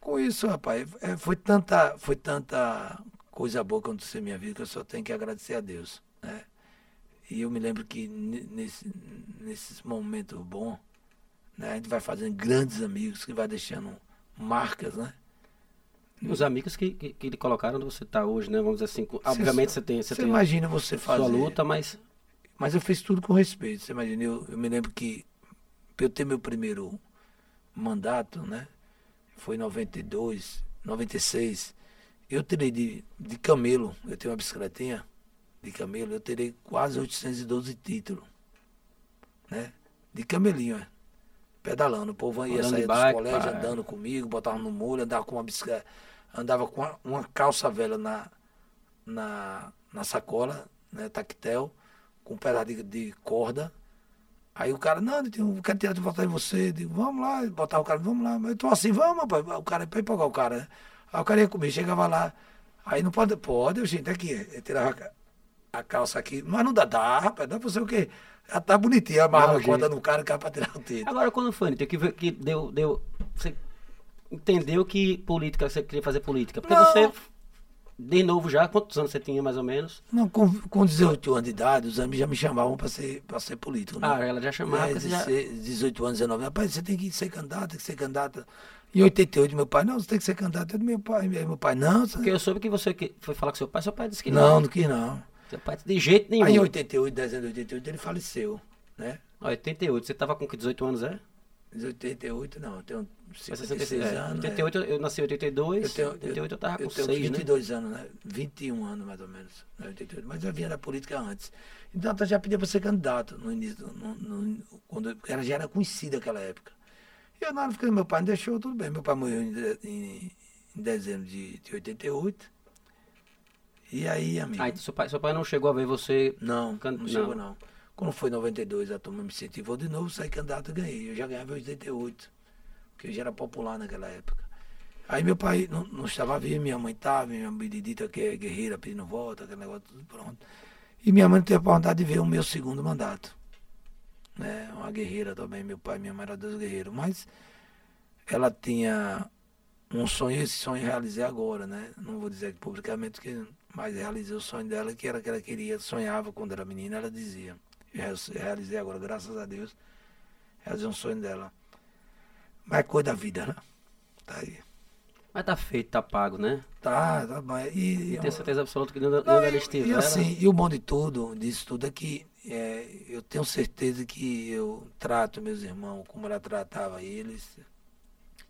com isso, rapaz, é, foi tanta, foi tanta coisa boa que aconteceu na minha vida que eu só tenho que agradecer a Deus, né? E eu me lembro que ne- nesse, nesses momentos bons, né, a gente vai fazendo grandes amigos que vai deixando marcas, né? E Os amigos que, que, que lhe colocaram onde você está hoje, né? Vamos dizer assim. com- Obviamente você tem, você tem imagina você fazer. sua luta, mas Mas eu fiz tudo com respeito. Você imagina, eu, eu me lembro que para eu ter meu primeiro mandato, né? Foi em 92, 96. Eu tirei de, de camelo, eu tenho uma bicicletinha de camelo, eu tirei quase 812 títulos. Né? De camelinho, é. Pedalando. O povo ia sair de dos colégios andando comigo, botava no molho, andava com uma bicicleta, andava com uma, uma calça velha na, na, na sacola, né, tactel, com um pedaço de, de corda. Aí o cara, não, eu quero tirar de botar em você. Eu digo, vamos lá, botar o cara, vamos lá. Mas eu tô assim, vamos, rapaz. O cara, pra empolgar o cara, né? Aí o cara ia comigo, chegava lá. Aí não pode, pode, eu, gente, aqui. Eu tirava a calça aqui. Mas não dá, dá, rapaz, dá pra você o quê? Já tá Dá um a corda no cara, o cara pra tirar o título. Agora, quando foi, Nito, que, que deu, deu. Você entendeu que política, você queria fazer política? Porque Não. você, de novo já, quantos anos você tinha mais ou menos? Não, com, com 18 anos de idade, os amigos já me chamavam para ser, pra ser político. Né? Ah, ela já chamava, É, porque você já- 16, 18 anos, 19 Rapaz, você tem que ser candidato, tem que ser candidato. Em 88, meu pai, não, você tem que ser candidato. Eu, meu pai, meu pai, não. Você... Porque eu soube que você foi falar com seu pai, seu pai disse que Não, não quis não. Seu pai de jeito nenhum. Aí em 88, dezembro de 88, ele faleceu, né? Ó, 88, você tava com que 18 anos, é? De 88, não. Eu tenho Foi 56 66 é. anos. 88, eu nasci em 82, Eu tenho, 88 eu tava com eu tenho 6, né? 22 anos, né? 21 anos mais ou menos. né? 88, mas eu vinha da política antes. Então eu já pedia para ser candidato no início, no, no- quando eu- ela já era conhecida naquela época. E eu na hora que meu pai não deixou, tudo bem. Meu pai morreu em, em- em dezembro de, de 88. E aí, amigo. Ah, então seu pai, seu pai não chegou a ver você... Não, Can- não chegou não. Quando foi em 92, a turma me incentivou de novo, saí candidato e ganhei. Eu já ganhava em 88, porque eu já era popular naquela época. Aí meu pai não, não estava vivo, minha mãe estava, minha benedita que é guerreira pedindo volta, aquele negócio tudo pronto. E minha mãe não teve vontade de ver o meu segundo mandato. Né? Uma guerreira também, meu pai e minha mãe eram dois guerreiros. Mas ela tinha um sonho, esse sonho realizei agora, né? Não vou dizer publicamente, que, mas realizei o sonho dela, que era que ela queria, sonhava quando era menina, ela dizia. Eu re- realizei agora, graças a Deus, realizei um sonho dela. Mas é coisa da vida, né? Tá aí. Mas tá feito, tá pago, né? Tá, tá bom. E, E tenho certeza absoluta que Não, onde ela e- estiver... E assim, e o bom de tudo, disso tudo é que é, eu tenho certeza que eu trato meus irmãos como ela tratava eles.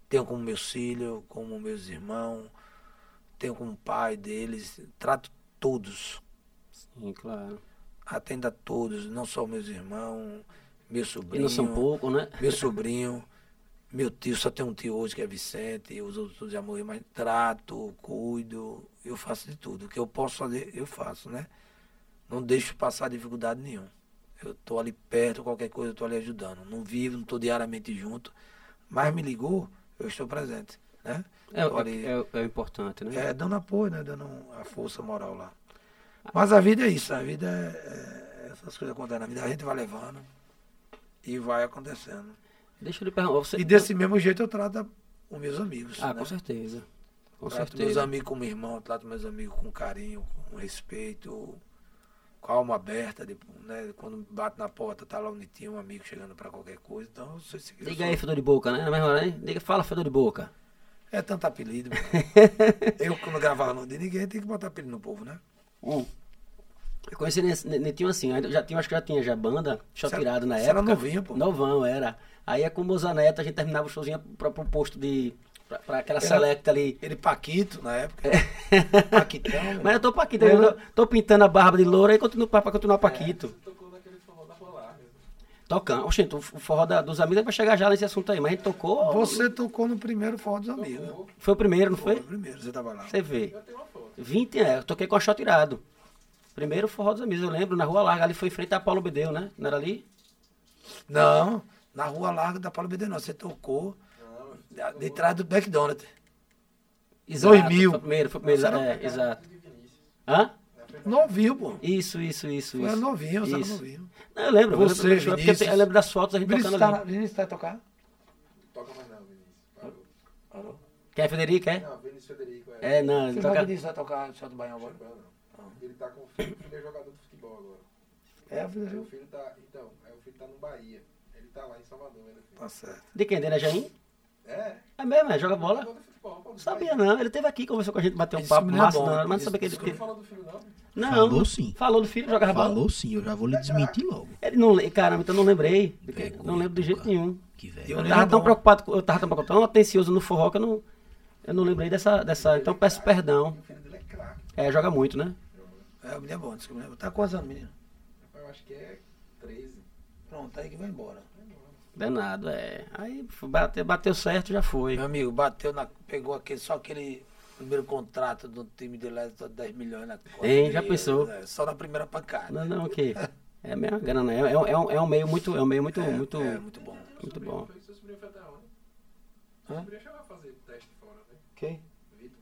Tenho como meus filhos, como meus irmãos, tenho como pai deles, trato todos, Sim, claro. atendo a todos, não só meus irmãos, meu E sobrinho. não são poucos, né? Meu sobrinho, meu tio, só tem um tio hoje que é Vicente, e os outros todos já morreram, mas trato, cuido, eu faço de tudo. O que eu posso fazer, eu faço, né? Não deixo passar dificuldade nenhuma. Eu estou ali perto, qualquer coisa eu estou ali ajudando. Não vivo, não estou diariamente junto, mas me ligou, eu estou presente, né? É, ali- é, é, é o importante, né? é, dando apoio, né? Dando a força moral lá. Mas a vida é isso, a vida é, é essas coisas acontecem na vida, a gente vai levando e vai acontecendo. Deixa eu lhe perguntar. Você... E desse mesmo jeito eu trato os meus amigos. Ah, né? com certeza. Com trato meus certeza. amigos como irmão, trato meus amigos com carinho, com respeito, com a alma aberta. de- né? Quando bate na porta, tá lá bonitinho, um amigo chegando para qualquer coisa. Então, eu Diga sou- aí, fedor de boca, né? Na mesma hora? Diga, fala, fedor de boca. É tanto apelido. eu, quando gravava no de ninguém, tem que botar apelido no povo, né? Hum. Eu conheci Netinho assim, já tinha, acho que já tinha já banda, show tirado na época. era novinho, pô. Novão, era. Aí é com o Mozaneto, a gente terminava o showzinho pra, pro posto de. Pra, pra aquela Era- select ali. Ele Paquito, na época. Paquitão. meu. Mas eu tô Paquito, eu tô, tô pintando a barba de loura e continuo pra, pra continuar Paquito. Tocou naquele forró da Rua Larga. Tocando. Oxente, o forró da- dos amigos vai chegar já nesse assunto aí, mas a gente tocou. Você tocou no primeiro Forró dos Amigos. Foi o primeiro, não Foi foi? o primeiro, você tava lá. Você vê. Eu tenho uma foto. 20, é, eu toquei com a shot tirado. Primeiro forró dos amigos, eu lembro, na Rua Larga, ali foi em frente a Paulo Bedeu, né? Não era ali? Não, na Rua Larga da Paulo BD, não. Você tocou de, de trás do McDonald's. 2000. Foi o primeiro, foi o primeiro, era- é, exato. Hã? Novinho, pô. Isso, isso, isso, Você era isso. novinho, você era Isso. novinho. Não, eu lembro, eu lembro, Você, é porque eu, Vinícius. eu lembro das fotos a gente Vinícius tocando tá, ali. Vinícius vai tocar? Não toca mais não, Vinícius. Parou. Quem é Federico, é? Não, Vinícius Federico é. É, não, Você ele toca... Vinícius vai tocar Shot do Baião agora? Não. Ele tá com o filho, o filho é jogador de futebol agora. É, Aí o filho. filho tá. Então, aí o filho tá no Bahia. Ele tá lá em Salvador, né, filho? Tá certo. De quem? Dele é Jaim? É, É mesmo, é, joga bola? de futebol, pô. Não sabia não, ele teve aqui, conversou com a gente, bateu um papo é massa, não, mas não sabia que ele... que- Não falou do filho, não? Não, Falou sim. Falou do filho, jogava bola? Falou sim, eu já vou lhe desmentir logo. Ele não, le- caramba, então não lembrei. Vergonha, Não lembro de jeito cara. nenhum. Que Eu velho. Eu lembro tava tão bom. preocupado, com- eu tava tão preocupado, tão atencioso no forró que eu não, eu não lembrei dessa, dessa. Então peço perdão. O filho dele é craque. É, joga muito, né? É, o menino é bom, o menino- Tá quantos anos, menino? Eu acho que é 13. Pronto, aí que vai embora. Danado, é. Aí bateu, bateu certo, já foi. Meu amigo, bateu na. Pegou aquele, só aquele primeiro contrato do time de Leste, só 10 milhões na conta. Hein, já pensou? né? Só na primeira pancada. Não, não, o quê? É a mesma grana, né? É, é, um- é um meio muito, é um meio muito, É, muito, é, muito bom. muito bom. Seu sobrinho foi até onde? Seu sobrinho chegou a fazer teste fora, né? Quem? Vitor.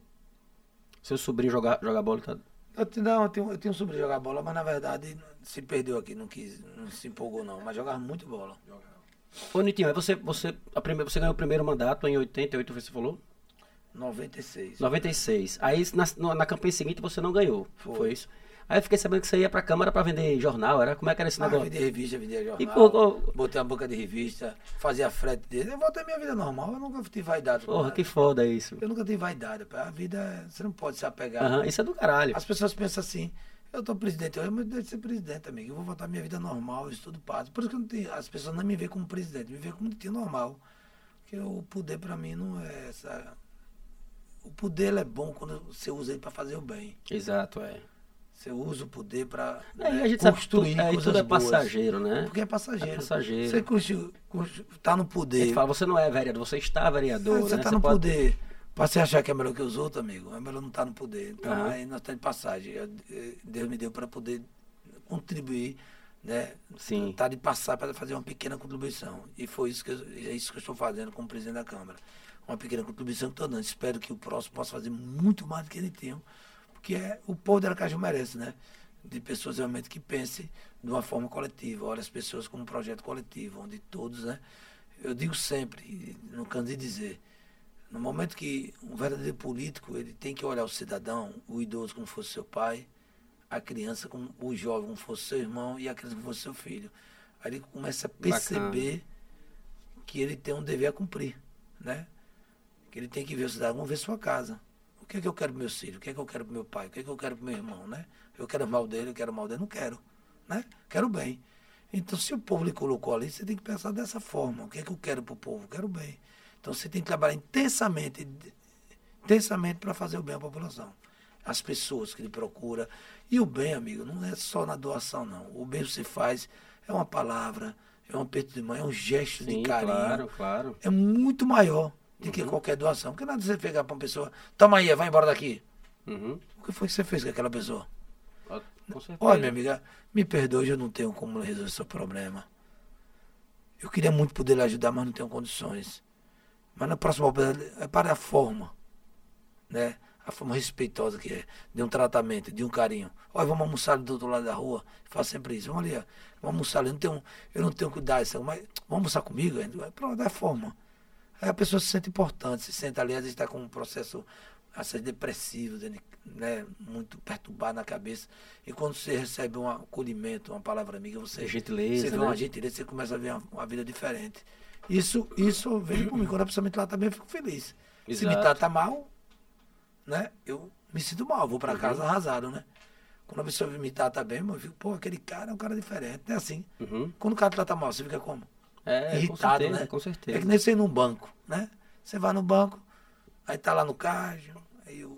Seu sobrinho jogar joga bola, tá? Eu, não, eu tenho, eu tenho um sobrinho jogar bola, mas na verdade se perdeu aqui, não quis, não se empolgou não, mas jogava muito bola. Jogava. Ô, Nitinho, você, você, a primeira, você ganhou o primeiro mandato em 88, você falou? 96. 96. Aí na, na campanha seguinte você não ganhou. Foi. Foi. isso. Aí eu fiquei sabendo que você ia pra Câmara pra vender jornal, era? Como é que era esse Ah, negócio? vendia revista, vendia jornal. E, pô, Botei uma boca de revista, fazia frete dele. Eu voltei à minha vida normal, eu nunca tive vaidade. Porra, nada. que foda isso. Eu nunca tive vaidade. pá. A vida, você não pode se apegar. Aham, isso é do caralho. As pessoas pensam assim, Eu tô presidente hoje, mas deixa de ser presidente, amigo. Eu vou voltar à minha vida normal, isso tudo passa. Por isso que eu não tenho, as pessoas não me veem como presidente, me veem como um normal. Porque o poder para mim não é essa. O poder ele é bom quando você usa ele para fazer o bem. Exato, é. Você usa o poder para É, a gente sabe que tudo, é, e tudo é boas. passageiro, né? Porque é passageiro. É passageiro. Você curte, tá no poder. gente fala, você não é vereador, você está vereador, você né? tá no pode- poder. Pra você achar que é melhor que os outros, amigo, é melhor não estar no poder. Então, Aham. aí nós estamos de passagem. Eu- Deus me deu para poder contribuir, né? Sim. Tá de passar para fazer uma pequena contribuição. E foi isso que eu, é isso que eu estou fazendo como presidente da Câmara. Uma pequena contribuição que estou dando. Espero que o próximo possa fazer muito mais do que ele tem. Porque é, o povo de Aracaju merece, né? De pessoas realmente que pensem de uma forma coletiva. Olha as pessoas como um projeto coletivo, onde todos, né? Eu digo sempre, não canso de dizer, no momento que um verdadeiro político ele tem que olhar o cidadão, o idoso como fosse seu pai, a criança como o jovem como fosse seu irmão e a criança como fosse seu filho. Aí ele começa a perceber que ele tem um dever a cumprir, né? Que ele tem que ver o cidadão, vamos ver sua casa. O que é que eu quero pro meu filho? O que é que eu quero pro meu pai? O que é que eu quero pro meu irmão, né? Eu quero o mal dele, eu quero o mal dele, não quero, né? Quero o bem. Então, se o povo lhe colocou ali, você tem que pensar dessa forma. O que é que eu quero pro povo? Eu quero o bem. Então, você tem que trabalhar intensamente, intensamente para fazer o bem à população. As pessoas que lhe procura. E o bem, amigo, não é só na doação, não. O bem você faz é uma palavra, é um aperto de mão, é um gesto Sim, de carinho. claro, claro. É muito maior do que qualquer doação. Porque nada você pegar para uma pessoa, toma aí, vai embora daqui. Uhum. O que foi que você fez com aquela pessoa? Ó, Com. Olha, minha amiga, me perdoe, eu não tenho como resolver seu problema. Eu queria muito poder lhe ajudar, mas não tenho condições. Mas na próxima oportunidade, é para a forma, né? A forma respeitosa que é, de um tratamento, de um carinho. Olha, vamos almoçar ali do outro lado da rua. Faço sempre isso. Vamos ali, ó. vamos almoçar ali. Eu não tenho, eu não tenho isso, mas vamos almoçar comigo? É, Pronto, é a forma. Aí a pessoa se sente importante, se sente ali, às vezes está com um processo assim, depressivo, né, muito perturbado na cabeça. E quando você recebe um acolhimento, uma palavra amiga, você, Gentileza, você vê né? uma gentileza, você começa a ver uma, uma vida diferente. Isso, isso vem por mim. Quando a pessoa me trata bem, eu fico feliz. Se me Exato. trata mal, né, eu me sinto mal, vou Uhum. para casa arrasado, né? Quando a pessoa me trata bem, eu fico, pô, aquele cara é um cara diferente. É assim. Uhum. Quando o cara trata mal, você fica como? É, com irritado, certeza, né? com É que certeza. nem você ir num banco, né? Você vai no banco, aí tá lá no caixa, aí o,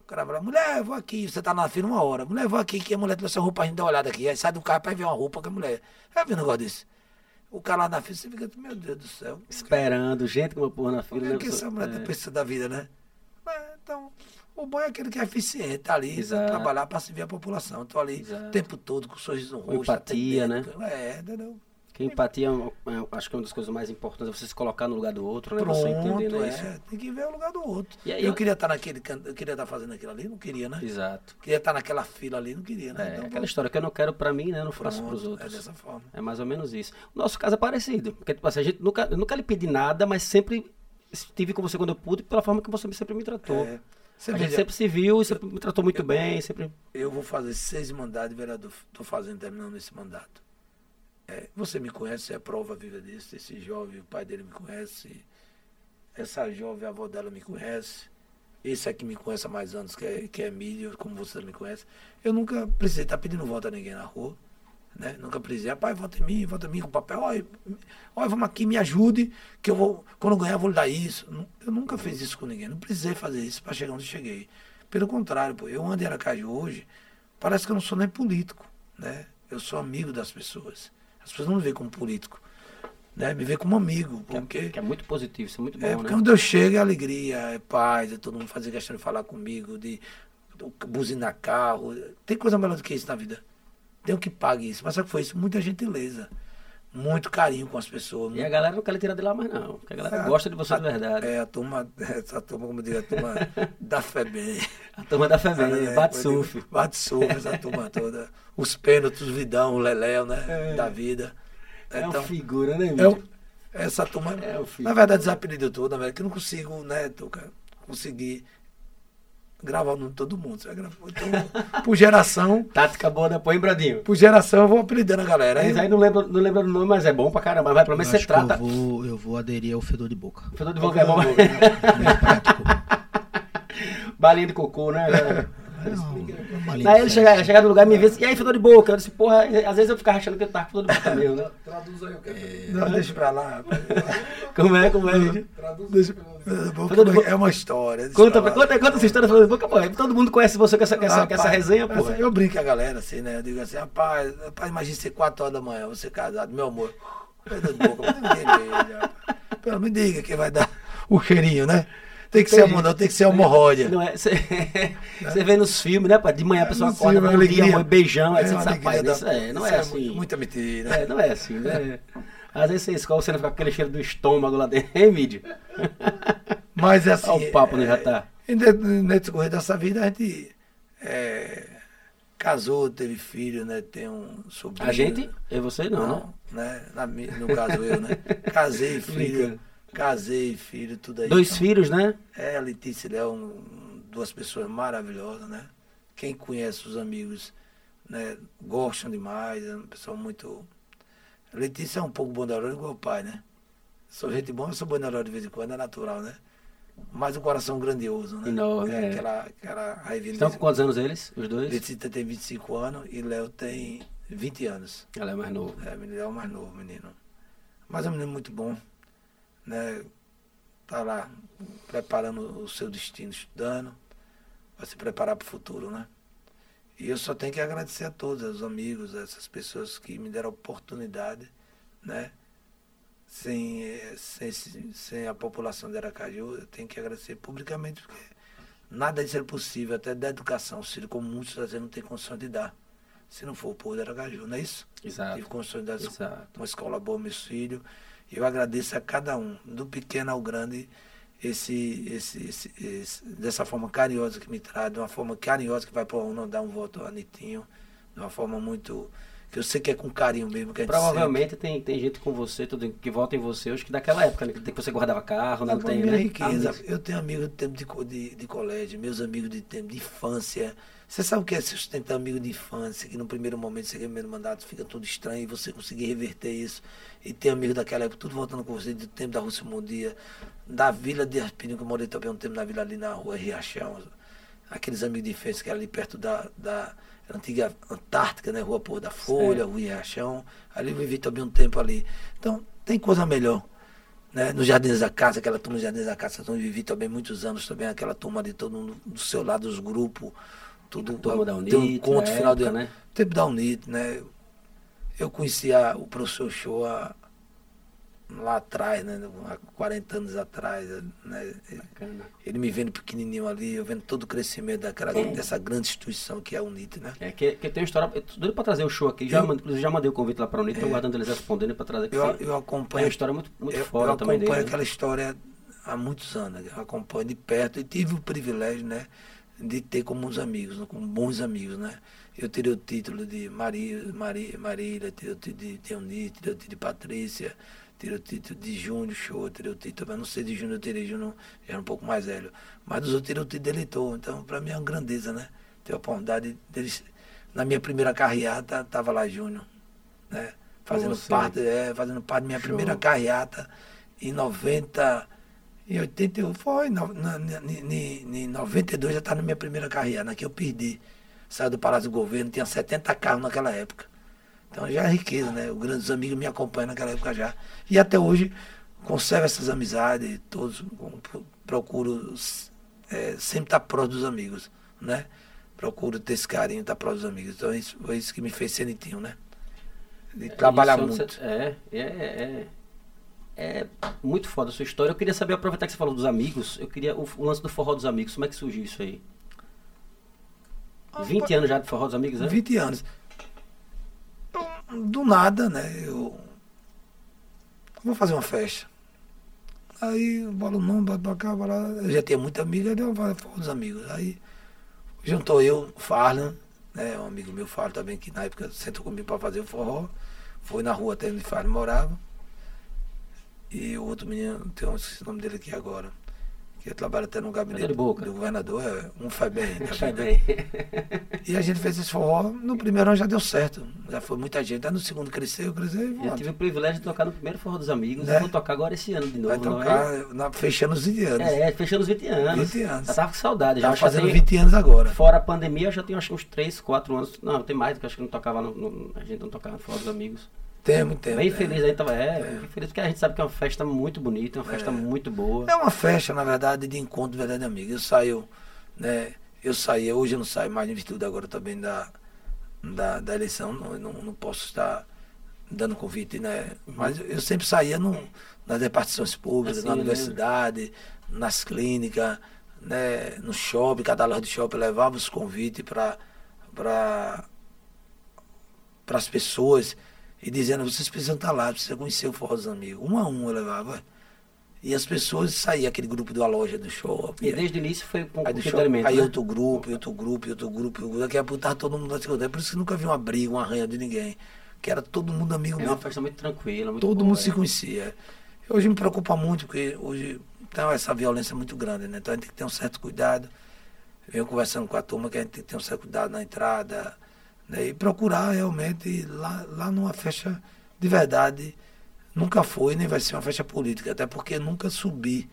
o cara fala, mulher, vou aqui, você tá na fila uma hora, mulher, vou aqui, que a mulher trouxe a roupa, a gente dá uma olhada aqui, aí sai do carro pra ver uma roupa que a mulher. Já viu um negócio desse? O cara lá na fila, você fica, meu Deus do céu. Esperando, gente com uma porra na fila. que, né, que essa mulher tá é. pensando da vida, né? Mas, então, o bom é aquele que é eficiente, tá ali, trabalhar pra servir a população. Tô ali Exato. o tempo todo, com um sorriso no Com rosto. empatia, atendendo. É, entendeu? Empatia, é é, acho que é uma das coisas mais importantes, é você se colocar no lugar do outro, né? você entender Pronto, né, é. Tem que ver o lugar do outro. E aí, eu eu- queria estar naquele eu queria estar fazendo aquilo ali, não queria, né? Exato. Queria estar naquela fila ali, não queria, né? É, Então, aquela história que eu não quero pra mim, né? Eu não faço pronto, pros outros. É dessa forma. É mais ou menos isso. O nosso caso é parecido. Porque, tipo assim, a gente nunca, eu nunca lhe pedi nada, mas sempre estive com você quando eu pude, pela forma que você sempre me tratou. É. Você a gente veja, sempre se viu sempre me tratou muito bem, sempre. eu vou fazer seis mandatos de vereador. Estou fazendo, terminando esse mandato. É, você me conhece, é prova viva disso. Esse jovem, o pai dele me conhece. Essa jovem, a avó dela me conhece. Esse aqui me conhece há mais anos, que é, que é Emílio, como você me conhece. Eu nunca precisei estar pedindo voto a ninguém na rua. Né? Nunca precisei, rapaz, vota em mim, vota em mim com papel. Olha, olha, vamos aqui, me ajude, que eu vou, quando eu ganhar, vou lhe dar isso. Eu nunca fiz isso com ninguém, não precisei fazer isso para chegar onde cheguei. Pelo contrário, pô, eu ando em Aracaju hoje, parece que eu não sou nem político, né? Eu sou amigo das pessoas. As pessoas não me veem como político, né? Me veem como amigo, é, porque... que é muito positivo, isso é muito É, bom, porque né? onde eu chego é alegria, é paz, é todo mundo fazer questão de falar comigo, de buzinar carro. Tem coisa melhor do que isso na vida. Tem o que pague isso. Mas só que foi isso, muita gentileza. Muito carinho com as pessoas. E a galera não quer tirar de lá mais, não. Porque a galera É, gosta de você a- de verdade. É, a turma, essa turma, como eu digo, a turma da fé bem. A turma da fé bem, É, bate como eu surf. digo, Bate surf, essa turma toda. Os pênaltis, o vidão, o leléu, né? É. Da vida. É uma Então, figura, né, é Mídia? um- essa turma, É na verdade, desapelido todo, na verdade, que eu não consigo, né, Tuca, conseguir gravar o nome de todo mundo. Você vai gravar. Então, por geração, Tática boa da põe, Bradinho. por geração, eu vou apelidando a galera. Mas aí não lembra, não lembra do nome, mas é bom pra caramba. Mas pelo menos você trata. eu, vou, eu vou aderir ao fedor de boca. Fedor de boca é bom. Mais prático. Balinha de cocô, né? É Aí ele festa. chegava no lugar e me via assim, e aí, fedor de boca? Eu disse, porra, às vezes eu ficava achando que ele tava com fedor de boca mesmo, né? Traduz aí, eu quero. Não, deixa pra lá. Como é, como é, gente? Traduz Deixa- Fedor de É uma história. Conta, pra conta, conta essa história de boca, pô. Todo mundo conhece você com essa, com essa, com essa resenha, porra. Eu brinco com a galera assim, né? Eu digo assim, rapaz, rapaz imagina ser 4 horas da manhã, você casado, meu amor. Fedor de boca, veja, rapaz. Pelo me diga que vai dar o cheirinho, né? Tem que ser amor, não, tem que ser hemorroida. Não é, você, você vê nos filmes, né, pai? De manhã a pessoa acorda, bom uma dia, alegria. amor, beijão, aí É você diz, rapaz, alegria isso é, não é é assim. Muita mentira. É, não é assim, né? Às vezes você escola, você não fica com aquele cheiro do estômago lá dentro, hein, mídia? Mas assim. Olha o papo, né, já é, tá. E ne- nesse decorrer dessa vida, a gente é, casou, teve filho, né? Tem um sobrinho. A gente? Eu e você não, né? Não, né? Na mi- no caso eu, né? Casei, filho. Casei, filho, tudo aí. Dois Então, filhos, né? É, a Letícia e Léo, duas pessoas maravilhosas, né? Quem conhece os amigos, né? Gostam demais, é uma pessoa muito... Letícia é um pouco bondarosa igual o pai, né? Sou gente boa, sou bondarosa de vez em quando, é natural, né? Mas um coração grandioso, né? Enorme, é, é. Aquela, aquela raivinha. Estão com quantos anos eles, os dois? Letícia tem 25 anos e Léo tem 20 anos. Ela é mais novo. É, menino é o mais novo, menino. Mas é um menino muito bom, né? Tá lá preparando o seu destino, estudando, vai se preparar para o futuro, né? E eu só tenho que agradecer a todos, aos amigos, a essas pessoas que me deram a oportunidade, né? Sem, sem, sem a população de Aracaju, eu tenho que agradecer publicamente, porque nada disso é possível, até da educação, auxílio como muitos às vezes não têm condição de dar. Se não for o povo de Aracaju, não é isso? Exato. Tive condições de dar Exato. uma escola boa meus filhos. Eu agradeço a cada um, do pequeno ao grande, esse, esse, esse, esse- dessa forma carinhosa que me traz, de uma forma carinhosa que vai para não dar um voto a Nitinho, de uma forma muito. que eu sei que é com carinho mesmo que a gente Provavelmente tem, tem gente com você, tudo que vota em você hoje, que daquela época, né? Que você guardava carro, não Não, tem, minha né? riqueza. Amigos. Eu tenho amigos de tempo de, de, de colégio, meus amigos de tempo de infância. Você sabe o que é sustentar amigo de infância, que no primeiro momento, você primeiro mandato, fica tudo estranho e você conseguir reverter isso. E ter amigos daquela época, tudo voltando com você, do tempo da Rússia Mundia, da Vila de Arpino, que eu morei também um tempo na vila ali na rua Riachão. Aqueles amigos de infância que era ali perto da, da antiga Antártica, né? Rua Pôr da Folha, Rua Riachão. Ali eu vivi também um tempo ali. Então, tem coisa melhor né? Nos Jardins da Casa, aquela turma dos Jardins da Casa, eu vivi também muitos anos também, aquela turma de todo mundo do seu lado, os grupos, tudo. Turma da tem um Unite, encontro na final de época, ano. né? Tempo da Unite, né? Eu conhecia o professor Shoa lá atrás, né? Há 40 anos atrás, né? Bacana. Ele me vendo pequenininho ali, eu vendo todo o crescimento daquela, dessa grande instituição que é a Unite, né? É, que, que tem uma história. Eu tô doido pra trazer o show aqui. Já, Eu- inclusive já mandei o convite lá pra Unite, tô aguardando eles respondendo pra trazer aqui. Eu, Tem eu uma acompanho história muito, muito eu, foda eu também acompanho dele. né? aquela história há muitos anos, eu acompanho de perto e tive o privilégio, né, de ter como uns amigos, né, como bons amigos, né. Eu tirei o título de Maria, Maria, Marília, tirei o título de Teoni, tirei o título de Patrícia, tirei o título de Júnior Show, tirei o título, mas não sei de Júnior, eu tirei Júnior, já era um pouco mais velho. Mas dos outros tirei o título de eleitor, então para mim é uma grandeza, né, ter a oportunidade deles, na minha primeira carreata, estava lá Júnior, né, fazendo você. parte, é, fazendo parte da minha Show. primeira carreata em 90, em 81, foi, no, na, na, em, em 92 já estava na minha primeira carreata, que eu perdi. Saiu do Palácio do Governo, tinha 70 carros naquela época. Então já é riqueza, né? Os grandes amigos me acompanham naquela época já. E até hoje conservo essas amizades, todos procuro é, sempre estar próximo dos amigos, né? Procuro ter esse carinho, estar próximo dos amigos. Então isso foi isso que me fez ser nitinho, né? De trabalhar Isso, muito. você- É, é, é, é muito foda a sua história. Eu queria saber, aproveitar que você falou dos amigos, eu queria o, o lance do forró dos amigos. Como é que surgiu isso aí? 20 anos já de forró dos amigos, né? 20 anos. Do nada, né? Eu vou fazer uma festa. Aí falo, não, bota pra cá, vai lá. Eu já tinha muita amiga, eu vou falar dos amigos. Aí juntou eu, o Farlan, né? Um amigo meu, Farlan também, que na época sentou comigo para fazer o forró. Foi na rua até onde o Farlan morava. E o outro menino, tem um, esqueci o nome dele aqui agora, que trabalha até no gabinete do governador, é um faz bem. Sai vida. bem. E a gente fez esse forró, no primeiro ano já deu certo, já foi muita gente. Aí no segundo cresceu, cresceu e Eu tive o privilégio de tocar no primeiro Forró dos Amigos. Né? Eu vou tocar agora esse ano de novo, Vai é? tocar na- fechando os 20 anos. É, fechando os 20 anos. 20 anos. Já tava com saudade. Já, Já fazendo tem- 20 anos agora. Fora a pandemia, eu já tenho acho que uns 3, 4 anos. Não, tem mais, porque acho que não tocava no, no- a gente não tocava no Forró dos Amigos. Tem muito tempo. Bem feliz aí, tava. É, bem feliz porque a gente sabe que é uma festa muito bonita, uma festa muito boa. É uma festa, na verdade, de encontro de verdade amigo. Eu saio, né? Eu saí, hoje eu não saio mais em virtude agora também da, da, da eleição, não, não, não posso estar dando convite, né? Mas eu sempre saía no, nas repartições públicas, Assim, na universidade, nas clínicas, né? no shopping, cada loja de shopping levava os convites para para as pessoas e dizendo, vocês precisam estar lá, precisam conhecer o Forró dos Amigos. Um a um eu levava. E as pessoas saíam, aquele grupo da loja do shopping. E desde o início foi com Aí, shopping, alimento. aí né? outro grupo, outro grupo, outro grupo, outro grupo. Daqui a pouco todo mundo lá se encontrando. É por isso que nunca vi uma briga, uma arranha de ninguém. Que era todo mundo amigo É mesmo. uma festa muito tranquila, muito Todo boa, mundo é. se conhecia. Hoje me preocupa muito, porque hoje tem essa violência muito grande, né? Então a gente tem que ter um certo cuidado. Eu venho conversando com a turma que a gente tem que ter um certo cuidado na entrada, né? E procurar realmente lá, lá numa festa de verdade. Nunca foi, nem vai ser uma festa política, até porque nunca subi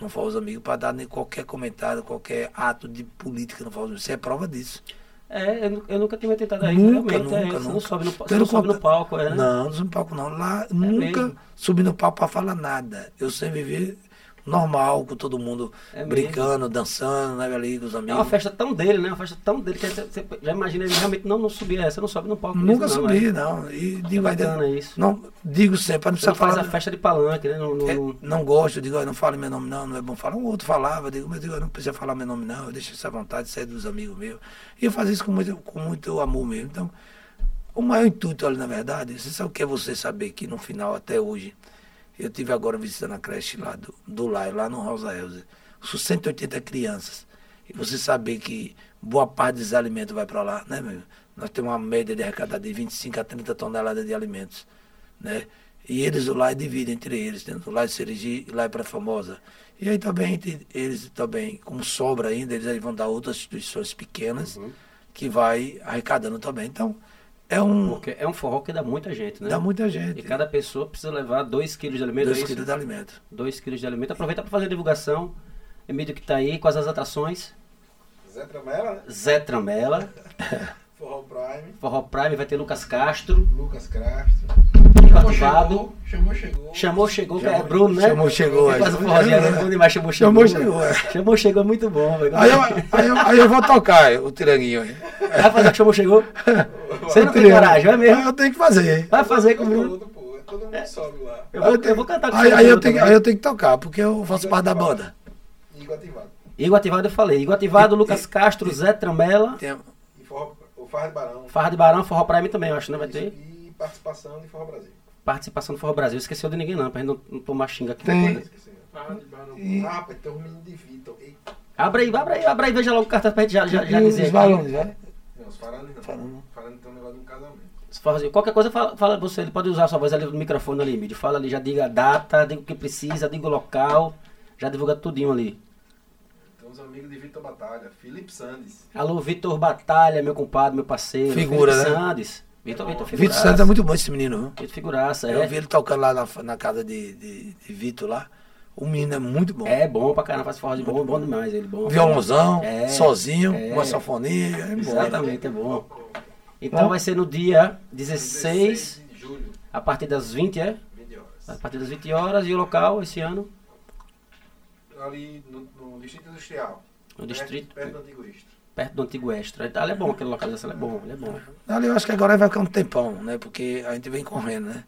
no Fala os Amigos para dar nem qualquer comentário, qualquer ato de política no Fala os Amigos. Isso é prova disso. É, eu, eu nunca tinha tentado aí, Nunca, realmente. é, nunca, você não nunca. sobe no, você não sobe no palco, é, né? Não, não subi no palco não. Lá nunca mesmo? subi no palco para falar nada. Eu sempre vivi normal, com todo mundo É brincando, dançando, né, ali com os É amigos. uma festa tão dele, né? Uma festa tão dele que você, já imagina ele realmente não, não subir essa, não sobe no palco. Nunca mesmo, não, subi, é. não. E É digo ainda. bacana isso. Não, digo sempre, não não precisa faz falar. a festa de palanque, né? Não, não, É, não- não gosto, digo, "Olha, não fale meu nome não, não é bom falar. Um outro falava, digo, mas eu digo, "Eu não precisa falar meu nome não, eu deixo essa vontade, isso é dos amigos meus. E eu fazia isso com muito, com muito amor mesmo. Então, o maior intuito ali, na verdade, você sabe o que é você saber que no final, até hoje, eu tive agora visitando a creche lá do, do Lai, lá no Rosa Elza, são 180 crianças. E você saber que boa parte dos alimentos vai para lá, né, meu? Nós temos uma média de arrecadar de 25 a 30 toneladas de alimentos, né? E eles, o Lai, dividem entre eles, né? o Lai de Serigi e Lai para Famosa. E aí também, eles também, como sobra ainda, eles aí vão dar outras instituições pequenas Uhum. que vai arrecadando também. Então, é um... Porque é um forró que dá muita gente, né? Dá muita E gente. cada pessoa precisa levar 2 quilos de alimento. Dois é isso? quilos de alimento. 2 quilos de alimento. Aproveita para fazer a divulgação. Emílio que tá aí, quais as atrações? Zé Tramela, né? Zé Tramela, Forró Prime, Forró Prime, vai ter Lucas Castro, Lucas Castro. Chamou, chegou. Chamou, chegou, que é Chamou- Bruno, né? chamou, chegou, faz é. o forrozinho é bom demais, chamou, chegou. Chamou, chegou, é. Chamou, chegou é muito bom. velho. Aí eu, aí, eu, aí eu vou tocar o tiranguinho aí. Vai fazer o que chamou, chegou? Você não tem coragem, vai mesmo? Aí eu tenho que fazer. Vai fazer com o Bruno. Todo, mundo sobe lá. Eu vou, eu vou cantar com Aí, aí, eu tenho, aí eu tenho que tocar, porque eu faço parte da banda. Igor ativado. Igor Ativado eu falei. Igor Ativado, Lucas Castro, Zé Tramela, Tem- forró, Farra de Barão. Farra de Barão, Forró Prime também, eu acho, né? Vai ter E participação de Forró Brasil. participação do Forró Brasil. Esqueceu de ninguém não, pra gente não, não tomar xinga aqui. Tem. né? Farra de Barão. E- Ah, rapaz, tem um menino de Vitor. Abre aí, abre aí, abre aí, veja logo o cartão pra gente já, já, já dizer os balões, vai? Não, os Faranes não. Farane. Farane tem um negócio de um casamento. Qualquer coisa, fala, fala você. Ele pode usar a sua voz ali no microfone ali, Mídio. Fala ali, já diga a data, diga o que precisa, diga o local. Já divulga tudinho ali. Amigos de Vitor Batalha. Felipe Sandes. Alô, Vitor Batalha, meu compadre, meu parceiro. Figura, Felipe né? Sandes. Vitor, Vitor Vitor Figuraça. Santos é muito bom esse menino, viu? Vitor Figuraça, Eu é. vi ele tocando lá na, na casa de, de, de Vitor lá. O menino é muito bom. É bom pra caramba, faz forró de bom, bom demais ele, bom. Violãozão, É, sozinho, é. uma sanfonia, é bom. Exatamente, é bom. Então vai ser no dia 16, de julho, a partir das 20, é? 20 horas. A partir das 20 horas e o local esse ano Ali no, no Distrito Industrial. No Perto- distrito, Perto do Antigo Extra. perto do antigo Extra. Ali é bom, aquele localização é bom, é bom. Ali eu acho que agora vai ficar um tempão, né? Porque a gente vem correndo, né?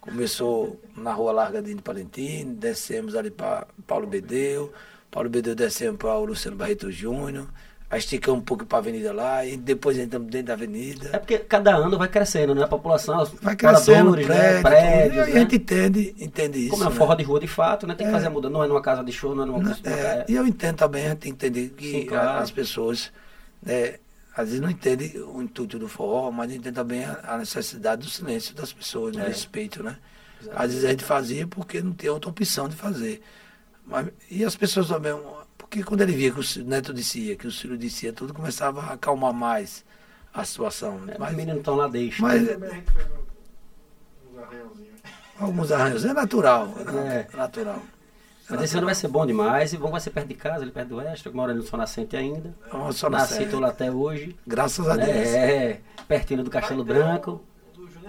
Começou na Rua Larga de Palentino, descemos ali para Paulo Bedeu, Paulo Bedeu descemos para o Luciano Barreto Júnior, aí esticamos um pouco para a avenida lá, e depois entramos dentro da É avenida. porque cada ano vai crescendo, né? A população, Vai crescendo, moradores, prédio, né? prédios, tudo, e né? a gente entende, entende isso. Como é né? forró de rua de fato, né? Tem que fazer a mudança. Não é numa casa de show, não é numa Não, coisa. é, e eu entendo também, a gente tem que entender que Sim, a- claro. as pessoas, né, às vezes não entendem o intuito do forró, mas entendem também a, a necessidade do silêncio das pessoas, do É. respeito, né? Exato. Às vezes a gente fazia porque não tinha outra opção de fazer. Mas, e as pessoas também, porque quando ele via que o neto dizia, que o Ciro dizia, tudo começava a acalmar mais a situação. É, Os Mas, meninos estão lá, deixa. mas arranhãozinhos. alguns arranjos, é natural, É. é natural. Mas esse ano vai ser bom demais. E vai ser perto de casa, ele perto do Extra, que mora no Sol Nascente ainda. Na Nasci, tô lá até hoje. Graças a Deus. É, pertinho do Castelo Branco.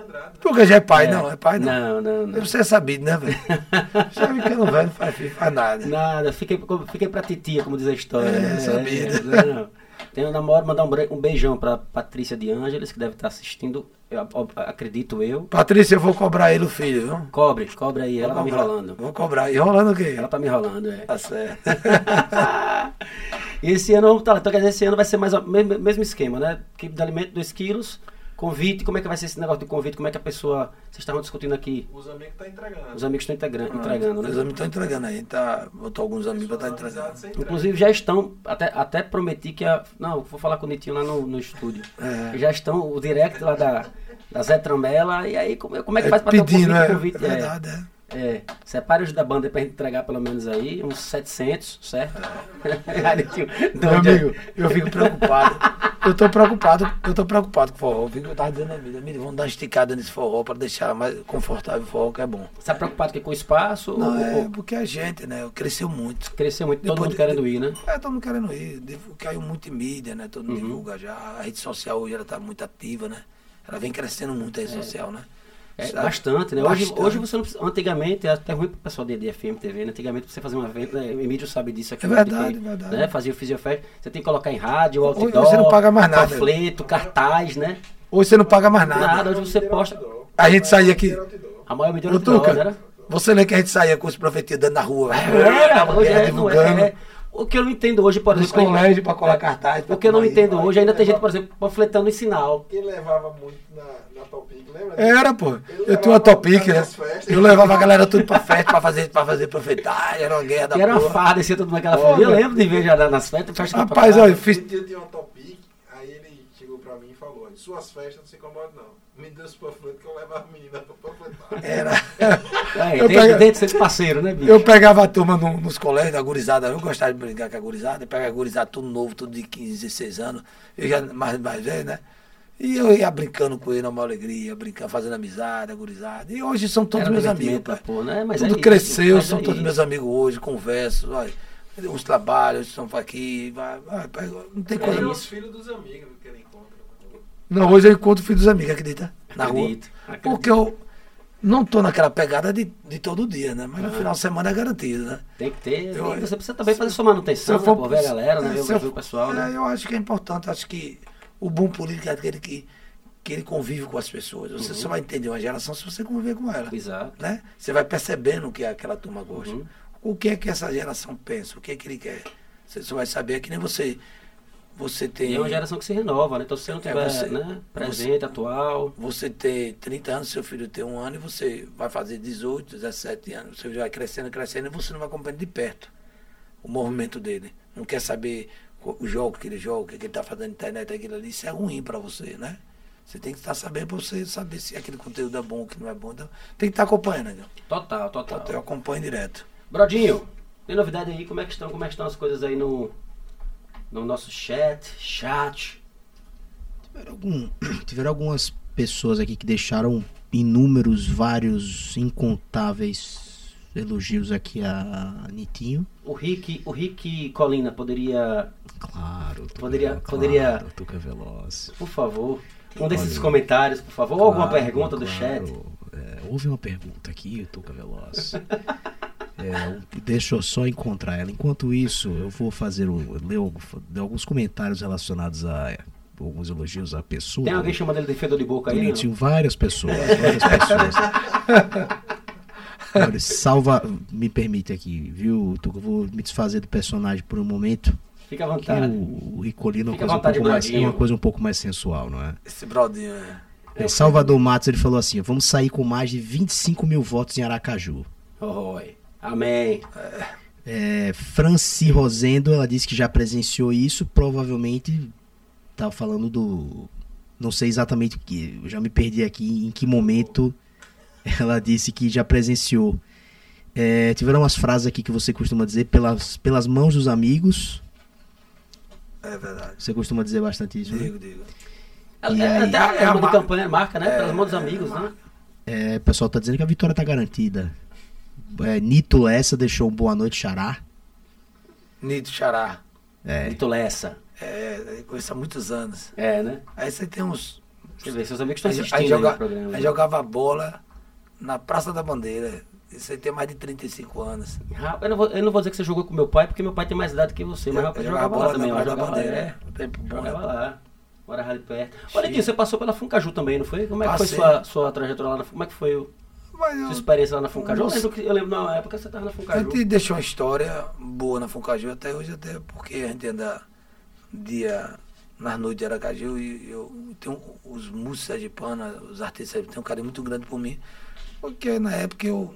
Andrade, né? Porque já é pai, não, é pai não. Não, não, não. Você é sabido, né, velho? Já ficando velho, não faz, faz nada. Nada, fiquei, fiquei pra titia, como diz a história. É, né? sabido. não, não. Tenho um namoro, mandar um, beijão pra Patrícia de Ângeles, que deve estar assistindo, eu, acredito eu. Patrícia, eu vou cobrar ele o filho, viu? Cobre, cobre aí, ela Vou tá me cobrar. enrolando. Vou cobrar. E rolando o quê? Ela tá me enrolando, é. Tá certo. E esse ano, tá, então, quer dizer, esse ano vai ser mais o mesmo, mesmo esquema, né? Equipe de alimento, 2 quilos, convite, como é que vai ser esse negócio de convite, como é que a pessoa, vocês estavam discutindo aqui, Os amigos estão entregando. os amigos estão entregando, Os né? amigos estão entregando aí. Tá, botou alguns amigos pra estar tá entregando. Inclusive já estão, até, até prometi que a. Não, vou falar com o Nitinho lá no, no estúdio. É. Já estão, o direct lá da, da Zé Tramela, e aí como, como é que É faz pra ter o convite? é, convite é verdade, é. É, separe os da banda pra gente entregar pelo menos aí, uns 700, certo? Nitinho, Meu amigo, eu fico preocupado. Eu tô preocupado, eu tô preocupado com o forró. Eu fico- Eu tava dizendo a amiga, amiga, vamos dar uma esticada nesse forró pra deixar mais confortável o forró, que é bom. Você tá preocupado que com o espaço? Não, ou, é ou porque a gente, né, cresceu muito. cresceu muito, todo Depois mundo de- querendo ir, né? É, todo mundo querendo ir. Caiu muito em mídia, né? Todo mundo Uhum. divulga já. A rede social hoje ela tá muito ativa, né? Ela vem crescendo muito a rede social, né? É, Sabe? bastante, né? Hoje, Bastante. hoje você não precisa. Antigamente, é até ruim pro pessoal de, de FM TV, né? Antigamente, pra você fazer um evento, né? Emílio sabe disso aqui. É né? verdade, que, verdade. Né? Fazia o Fisiofest, você tem que colocar em rádio, Hoje outdoor, você não paga mais nada. panfleto, cartaz, né? Hoje você não paga mais nada. Nada, hoje você posta. A gente saía aqui. A maior medida outdoor, Tuca, né? você lembra que a gente saía com os profetias dando na rua? Era, hoje é, não é, divulgando. é. O que eu não entendo hoje, por Nos exemplo. colégios pra colar cartaz. pra O que eu não entendo hoje, ainda tem gente, por exemplo, panfletando em sinal. Quem levava muito na, na Topic, lembra? Era, pô. Eu tinha uma topic, né? Eu levava a galera tudo pra festa, pra fazer, pra fazer profetagem, era uma guerra da E era uma farda, descia todo mundo naquela festa. Eu lembro de ver já na- nas festas. festa Rapaz, olha, fiz, Um dia eu tinha uma Topic, aí ele chegou pra mim e falou, suas festas não se incomodam não. Me dê os panfletos que eu levo as meninas pra panfletar. era... É, Eu pega- desde ser parceiro, né, bicho? Eu pegava a turma no- nos colégios, a gurizada, eu gostava de brincar com a gurizada, eu pegava a gurizada tudo novo, tudo de 15, 16 anos, eu já mais, mais velho, né? E eu ia brincando com ele, na maior alegria, brincando, fazendo amizade, a gurizada. E hoje são todos Era meus amigos, da pai. porra, né? Mas Tudo é isso, cresceu, mas são é todos isso. meus amigos hoje, converso, olha, uns trabalhos, estão aqui, vai, vai, não tem É coisa. Isso. os filhos dos amigos que ele encontra. Não, hoje eu encontro o filho dos amigos, acredita? Na rua. Acredito, acredito. Porque eu não tô naquela pegada de, de todo dia, né? Mas no Ah. final de semana é garantido, né? Tem que ter. Eu- você precisa também fazer sua manutenção, né, pô, ver a galera, né? é, Ver, se eu o for- pessoal, é, né? eu acho que é importante, acho que o bom político é aquele que, que ele convive com as pessoas. Você Uhum. só vai entender uma geração se você conviver com ela. Exato. Né? Você vai percebendo o que aquela turma gosta. Uhum. O que é que essa geração pensa, o que é que ele quer. Você só vai saber, é que nem você. Você tem. E é uma geração que se renova, né? Então se você não É, tiver você- né, presente, atual. Você ter 30 anos, seu filho tem um ano e você vai fazer 18, 17 anos. Você vai crescendo, crescendo e você não vai acompanhando de perto o movimento dele. Não quer saber o o jogo que ele joga, o que ele está fazendo na internet, aquilo ali. Isso é ruim para você, né? Você tem que estar sabendo para você saber se aquele conteúdo é bom ou que não é bom. Então, tem que estar acompanhando, né? Total, total. Eu acompanho direto. Brodinho, tem novidade aí? Como é que estão, como é que estão as coisas aí no, no nosso chat? Chat. Tiveram, algum- tiveram algumas pessoas aqui que deixaram inúmeros, vários, incontáveis elogios aqui a Nitinho. O Rick, o Rick Colina poderia, Claro, Tuca, Poderia- claro, poderia- Tuca Veloz. por favor, um desses Olha, comentários, por favor, ou alguma Claro, pergunta do claro. chat. É, houve uma pergunta aqui, Tuca Veloz. É, deixa eu só encontrar ela. Enquanto isso, eu vou fazer o, ler, alguns comentários relacionados a alguns elogios à pessoa. Tem alguém chamando ele de fedor de boca aí? não? Bonitinho, várias pessoas, várias pessoas. Olha, salva, me permite aqui, viu? Eu vou me desfazer do personagem por um momento. Fica à vontade. o, o Ricolino é uma, Fica à coisa um vontade, pouco mais, é uma coisa um pouco mais sensual, não é? Esse brodinho é. É, Salvador Matos ele falou assim: vamos sair com mais de 25 mil votos em Aracaju. Oi. Amém. É, Franci Rosendo, ela disse que já presenciou isso, provavelmente estava falando do. Não sei exatamente o que, eu já me perdi aqui em que momento ela disse que já presenciou. É, tiveram umas frases aqui que você costuma dizer pelas, pelas mãos dos amigos. É verdade. Você costuma dizer bastante isso, né? Digo, digo. E É, aí? até a É a de campanha marca, né? É, Pelas mãos dos é amigos, né? É, o pessoal tá dizendo que a vitória tá garantida. É, Nito Lessa deixou um boa noite, Xará. Nito Xará. É, Vitor Lessa. É, conheço há muitos anos. É, né? Aí você tem uns. Você vê, seus amigos estão Aí, assistindo aí aí joga- programa. né? aí jogava bola na Praça da Bandeira. Isso aí tem mais de 35 anos. Eu não, vou, eu não vou dizer que você jogou com meu pai, porque meu pai tem mais idade que você, mas Eu- meu pai eu jogava lá também. na Eu Praça da jogava lá, Bandeira. é. é. Tempo bom, Jogava né? lá. Morava ali perto. Olha aqui, você passou pela Funcaju também, não foi? Como é que Passei. foi sua, sua trajetória lá na Como é que foi o- mas eu, Sua experiência lá na Funcaju? Eu lembro, que, eu lembro na época você estava na Funcaju. A gente deixou uma história boa na Funcaju até hoje, até porque a gente anda dia nas noites de Aracaju e eu tenho os músicos de sergipanos, os artistas têm um carinho muito grande por mim, porque na época eu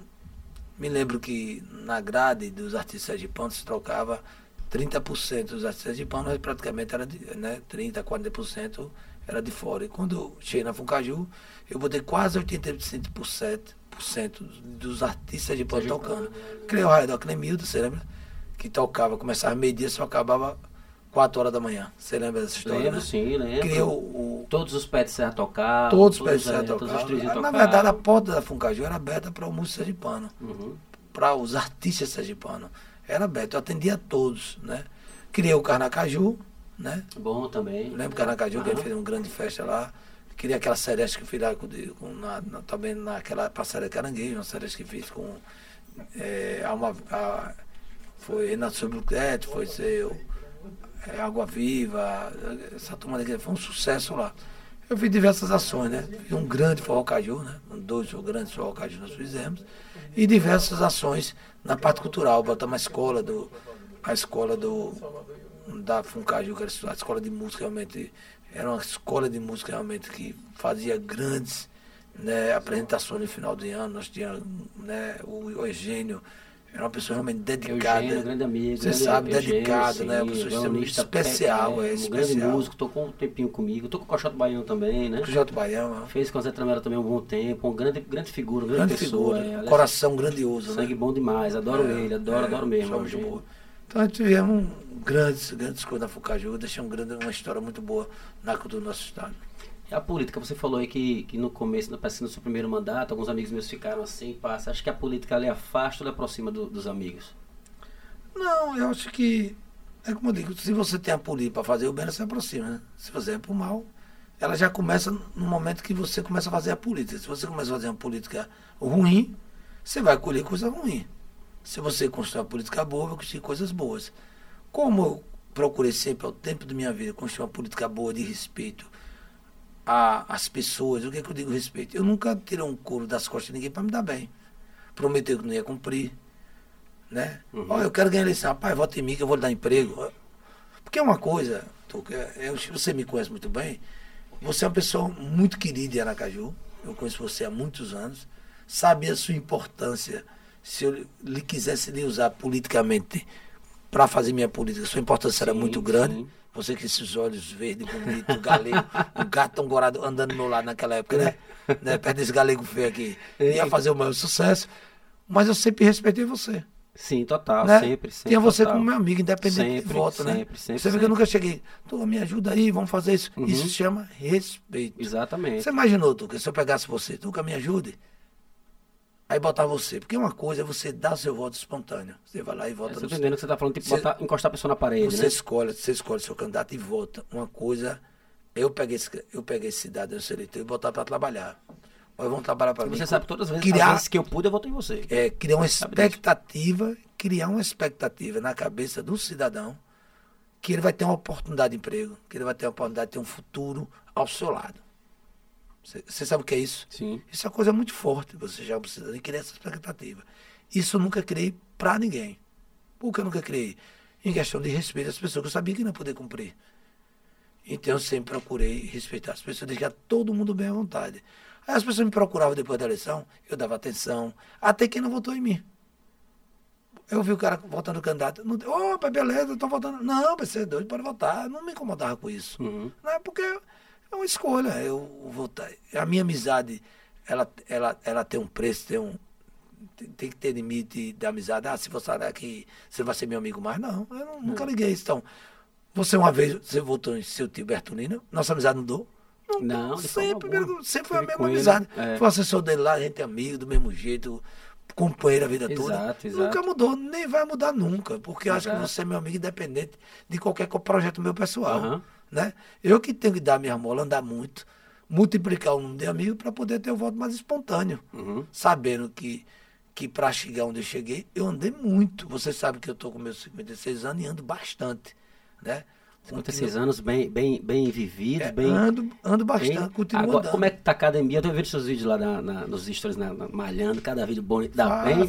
me lembro que na grade dos artistas de pano se trocava 30% dos artistas de pano, mas praticamente era de, né, 30%, 40% era de fora. E quando cheguei na Funcaju, eu botei quase 80% 90% dos artistas de banda tocando. Creu Raidó, Nemildo, você lembra? Que tocava, começava meio-dia, só acabava 4 horas da manhã. Você lembra dessa história? Lembro, né? sim, lembro. Criou o... Todos os pés de serra tocar. Todos, os os de serra tocar. tocar. Na verdade, a porta da Funcaju era aberta para o músico sergipano. Uhum. Para os artistas sergipanos. Era aberta, eu atendia todos, né? Criei o Carnacaju, né? Bom também. Lembro do Carnacaju, uhum. que ele fez uma grande festa lá. Criei aquela sereste que eu fiz lá com, com na, na- também naquela passarela Caranguejo, uma sereste que fiz com é, Alma, a, foi Renato Sobrucleto, foi seu é, Água Viva, essa turma daqui, foi um sucesso lá. Eu fiz diversas ações, né? Fiz um grande forró caju, né? Dois grandes forró caju nós fizemos. E diversas ações na parte cultural. Botamos a escola do. A escola do. Da Funcaju, que era a escola de música realmente. Era uma escola de música realmente que fazia grandes né, apresentações no final de ano. Nós tínhamos né, o, Eugênio, era uma pessoa realmente dedicada. Eugênio, grande amigo. Você grande sabe, Eugênio, dedicado, né? sim, Uma pessoa especial, pe- é, um grande especial. músico, tocou um tempinho comigo. Tocou com o Coxote Baião também, né? Projeto Baião, é Fez com o Zé Tramela também um bom tempo. Um grande, grande figura, grande, grande pessoa. figura, é. Coração grandioso. Sangue né? bom demais. Adoro É, ele, adoro, é, adoro mesmo. muito Eugênio. boa. Então tivemos grandes, grandes coisas na Fucaju, deixei um grande, uma história muito boa na cultura do nosso estado. E a política, você falou aí que, que no começo, parece no seu primeiro mandato, alguns amigos meus ficaram assim, passa. Acho que a política ali afasta ou aproxima do- dos amigos? Não, eu acho que, é como eu digo, se você tem a política para fazer o bem, ela se aproxima, né? Se você é para o mal, ela já começa no momento que você começa a fazer a política. Se você começa a fazer uma política ruim, você vai colher coisa ruim. Se você construir uma política boa, vai construir coisas boas. Como eu procurei sempre, ao tempo da minha vida, construir uma política boa de respeito às pessoas, o que, é que eu digo respeito? Eu nunca tirei um couro das costas de ninguém para me dar bem. Prometeu que não ia cumprir. Né? Uhum. Eu quero ganhar eleição. Rapaz, vota em mim que eu vou lhe dar emprego. Porque é uma coisa, Tuca, é, eu- você me conhece muito bem, você é uma pessoa muito querida em Aracaju. Eu conheço você há muitos anos. Sabe a sua importância. Se eu lhe quisesse lhe usar politicamente para fazer minha política, sua importância era Sim, muito grande. sim. Você com esses olhos verdes, bonitos, galego, um gato angorado andando do meu lado naquela época, né? né? Perto desse galego feio aqui. Ia fazer o maior sucesso. Mas eu sempre respeitei você. Sim, total, né? sempre, sempre. Tinha você total. como meu amigo, independente Sempre, de voto, né? sempre, sempre, você vê que eu sempre. nunca cheguei. Tu me ajuda aí, vamos fazer isso. Uhum. Isso se chama respeito. Exatamente. Você imaginou, Tuca, se eu pegasse você, Tuca, me ajude? Aí botar você. Porque uma coisa é você dar o seu voto espontâneo. Você vai lá e vota Você no tá entendendo que você tá falando, tipo, Você- botar- encostar a pessoa na parede, você né? escolhe, você escolhe seu candidato e vota. Uma coisa, eu peguei esse, eu peguei esse cidadão seletor e botar para trabalhar. Mas vão trabalhar para mim. você sabe todas as vezes, criar, as vezes que eu pude, eu votei em você. é, criar uma expectativa, criar uma expectativa na cabeça do cidadão que ele vai ter uma oportunidade de emprego, que ele vai ter uma oportunidade de ter um futuro ao seu lado. Você sabe o que é isso? Sim. Isso é uma coisa muito forte, você já precisa de criar essa expectativa. Isso eu nunca criei para ninguém. Por que eu nunca criei? Em questão de respeito às pessoas que eu sabia que não ia poder cumprir. Então eu sempre procurei respeitar as pessoas, deixar todo mundo bem à vontade. Aí as pessoas me procuravam depois da eleição, eu dava atenção, até quem não votou em mim. Eu vi o cara votando candidato. Não, Opa, beleza, estou votando. Não, você é doido, pode votar. Eu não me incomodava com isso. Uhum. Não é porque é uma escolha. Eu votar. A minha amizade, ela, ela, ela tem um preço, tem um, tem, tem que ter limite de amizade. Ah, se você sair daqui, você vai ser meu amigo mais. Não, eu não- nunca liguei isso. Então, você uma vez, você votou em seu tio Bertolino, nossa amizade mudou? Não, forma sempre, alguma. sempre foi a mesma amizade. é. Foi assessor dele lá, a gente é amigo, do mesmo jeito, companheiro a vida toda. Exato, exato. Nunca mudou, nem vai mudar nunca, porque eu acho que Exato. você é meu amigo independente de qualquer projeto meu pessoal. Aham. Né? Eu que tenho que dar minha mola, andar muito, multiplicar o número de amigos para poder ter um voto mais espontâneo. Uhum. Sabendo que, que para chegar onde eu cheguei, eu andei muito. Você sabe que eu estou com meus 56 anos e ando bastante. Né? 56 anos bem, bem, bem vividos, É, bem. ando, ando bastante, Hein? continuo Agora, andando. como é que tá a academia? Eu tô vendo seus vídeos lá na, na- nos stories, na, na- malhando, cada vídeo bonito, dá Faz, bem.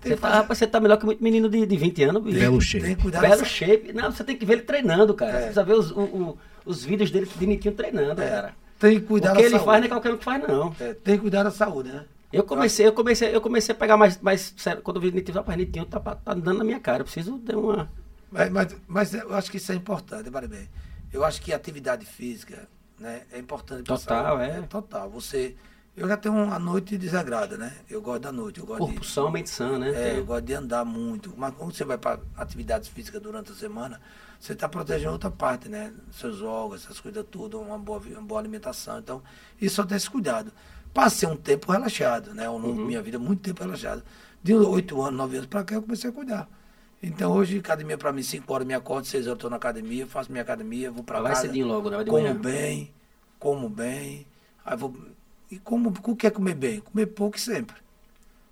tem Você tá, rapaz, você tá melhor que muito menino de, de 20 anos, bicho. Belo Tem shape. que cuidar Belo shape. Não, você tem que ver ele treinando, cara. É. Você precisa ver os, o- o- os vídeos dele de Nitinho treinando, É, cara. Tem que cuidar o que da ele saúde. faz não é qualquer um que faz, não. É, tem que cuidar da saúde, né? Eu comecei, eu comecei, eu comecei a pegar mais, mais sério. Quando eu vi Nitinho, rapaz, Nitinho tá, tá dando na minha cara. Eu preciso dar uma. Mas, mas, mas eu acho que isso é importante, vale bem. Eu acho que atividade física né, é importante Total, saúde. é. Total. Você. Eu já tenho uma noite desagrada, né? Eu gosto da noite. Eu gosto Corpo de, são, mente sã, né? É, eu gosto de andar muito. Mas quando você vai para atividades físicas durante a semana, você está protegendo outra parte, né? Seus órgãos, essas coisas tudo, uma boa, uma boa alimentação. Então, isso eu tenho esse cuidado. Passei um tempo relaxado, né? Ao longo da minha vida, muito tempo relaxado. De oito anos, nove anos para cá, eu comecei a cuidar. Então, hoje, academia para mim, cinco horas me acordo, seis horas eu estou na academia, faço minha academia, vou para Vai casa. cedinho logo, né? Vai como bem, como bem. Aí vou... E como, o que é comer bem? Comer pouco e sempre.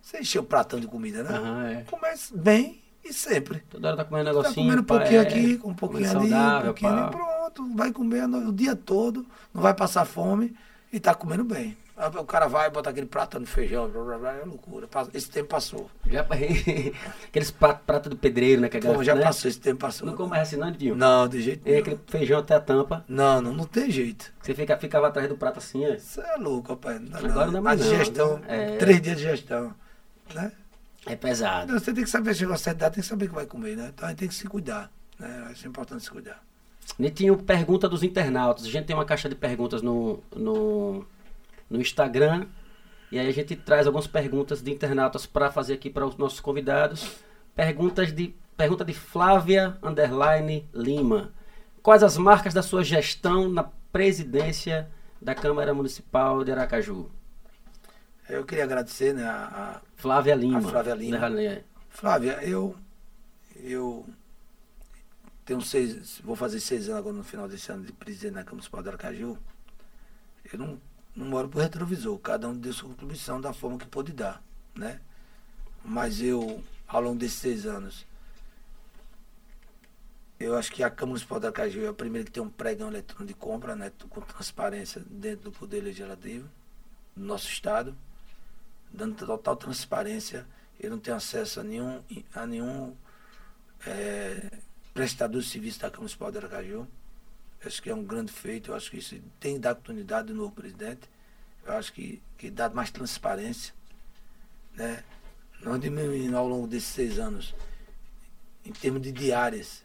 Você encheu o pratão de comida, né? Aham, é. Começa bem e sempre. Toda hora tá comendo um Tá negocinho. comendo um pá, pouquinho é, aqui, um pouquinho ali, um saudável, pouquinho pá. ali, pronto. Vai comer o dia todo, não vai passar fome e tá comendo bem. O cara vai botar aquele prato no feijão, blá, blá, blá, é loucura. Esse tempo passou. Já aqueles pratos prato do pedreiro, né? Que a Pô, já né? passou, esse tempo passou. Não come mais assim, não, Didinho? Não, de jeito É nenhum. aquele feijão até a tampa. Não, não, não tem jeito. Você fica, ficava atrás do prato assim, ó. Você é louco, rapaz. Não dá Agora não é mais a digestão, né? É. três dias de gestão. Né? É pesado. Então, Você tem que saber, a certa idade, tem que saber o que vai comer, né? Então a gente tem que se cuidar. Né? Acho importante se cuidar. Netinho, pergunta dos internautas. A gente tem uma caixa de perguntas no, no, no Instagram. E aí a gente traz algumas perguntas de internautas para fazer aqui para os nossos convidados. Perguntas de, pergunta de Flávia Underline Lima. Quais as marcas da sua gestão na presidência da Câmara Municipal de Aracaju? Eu queria agradecer né, a, a Flávia Lima. A Flávia Lima. Underline. Flávia, eu, eu tenho seis, vou fazer seis anos agora no final desse ano de presidente da Câmara Municipal de Aracaju. Eu não, não moro por retrovisor, cada um deu sua contribuição da forma que pôde dar, né? Mas eu, ao longo desses seis anos, eu acho que a Câmara Municipal de Aracaju é a primeira que tem um pregão eletrônico de compra, né? Com transparência dentro do Poder Legislativo do nosso Estado dando total transparência. Eu não tenho acesso a nenhum, a nenhum eh, prestador de serviço da Câmara Municipal de Aracaju. Acho que é um grande feito. Eu acho que isso tem dado continuidade do novo presidente. Eu acho que, que dá mais transparência. Né? Nós diminuímos ao longo desses seis anos, em termos de diárias,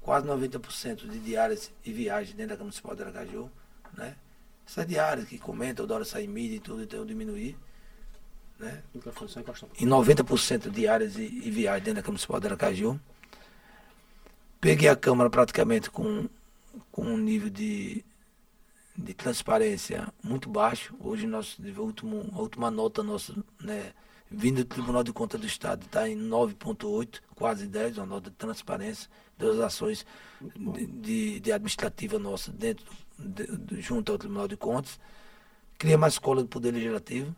quase 90% de diárias e viagens dentro da Câmara Municipal de Aracaju. Né? Essas diárias que comentam, toda hora sai mídia e tudo, então eu diminuí. Né? Em 90% de áreas e, e viagens dentro da Câmara Municipal de Aracaju. Peguei a Câmara praticamente com, com um nível de, de transparência muito baixo. Hoje nós, o último, a última nota nossa, né, vindo do Tribunal de Contas do Estado, está em 9,8, quase 10, uma nota de transparência das ações de, de, administrativa nossa dentro, de, junto ao Tribunal de Contas. Criei uma escola do Poder Legislativo,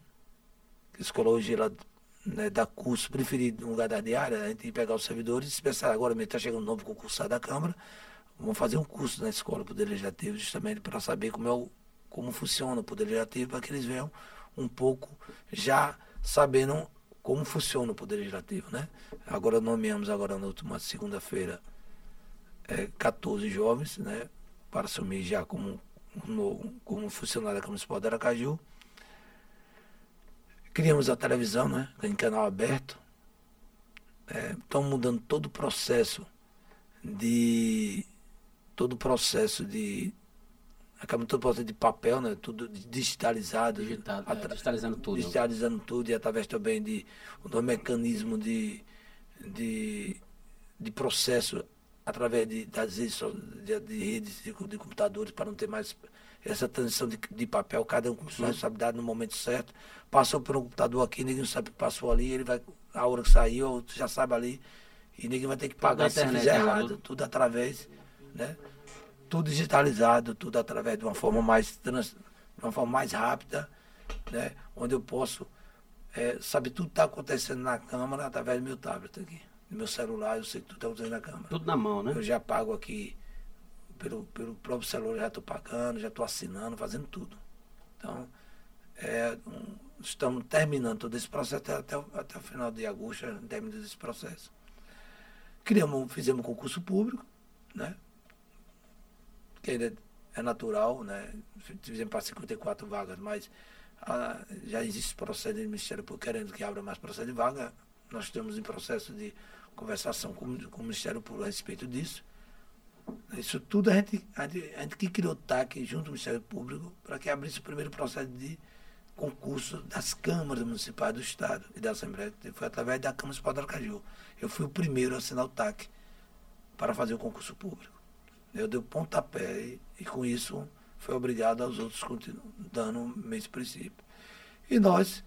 que a escola hoje ela né, dá curso preferido no lugar da diária, a gente pegar os servidores, se pensar agora mesmo está chegando um novo concursado da Câmara, vamos fazer um curso na escola do Poder Legislativo, justamente para saber como, é o, como funciona o Poder Legislativo, para que eles venham um pouco já sabendo como funciona o Poder Legislativo. Né? Agora nomeamos agora na última segunda-feira é, 14 jovens né, para assumir já como, novo- como funcionário da Câmara Municipal de Aracaju. Criamos a televisão, né? Em canal aberto. Estão mudando todo o processo de. Todo o processo de a Câmara toda por cento de papel, né? Tudo digitalizado. Digitado, é, digitalizando tudo. Digitalizando tudo e através também de um mecanismo de, de, de processo através de, das redes, de, de redes de, de computadores para não ter mais essa transição de, de papel, cada um com sua responsabilidade no momento certo. Passou por um computador aqui, ninguém sabe que passou ali, ele vai, a hora que saiu, já sabe ali, e ninguém vai ter que pagar se fizer errado. tudo? Tudo através, né? Tudo digitalizado, tudo através de uma forma mais trans, uma forma mais rápida, né? Onde eu posso é, saber tudo que está acontecendo na Câmara através do meu tablet aqui. Do meu celular, eu sei tudo que está acontecendo na Câmara. Tudo na mão, né? Eu já pago aqui pelo, pelo próprio celular, já estou pagando, já estou assinando, fazendo tudo. Então, é, um, estamos terminando todo esse processo até, até, o- até o final de agosto, já terminamos esse processo. Criamos, fizemos um concurso público, né? Que ainda é natural, né? Fizemos para 54 vagas, mas ah, já existe processo do Ministério Público querendo que abra mais processo de vaga. Nós estamos em processo de conversação com, com o Ministério Público a respeito disso. Isso tudo a gente, a gente, a gente que criou o TAC junto ao Ministério Público para que abrisse o primeiro processo de concurso das câmaras municipais do Estado e da Assembleia. Foi através da Câmara Municipal do Aracaju. Eu fui o primeiro a assinar o TAC para fazer o concurso público. Eu dei o pontapé e, e com isso foi obrigado aos outros dando o mesmo princípio. E nós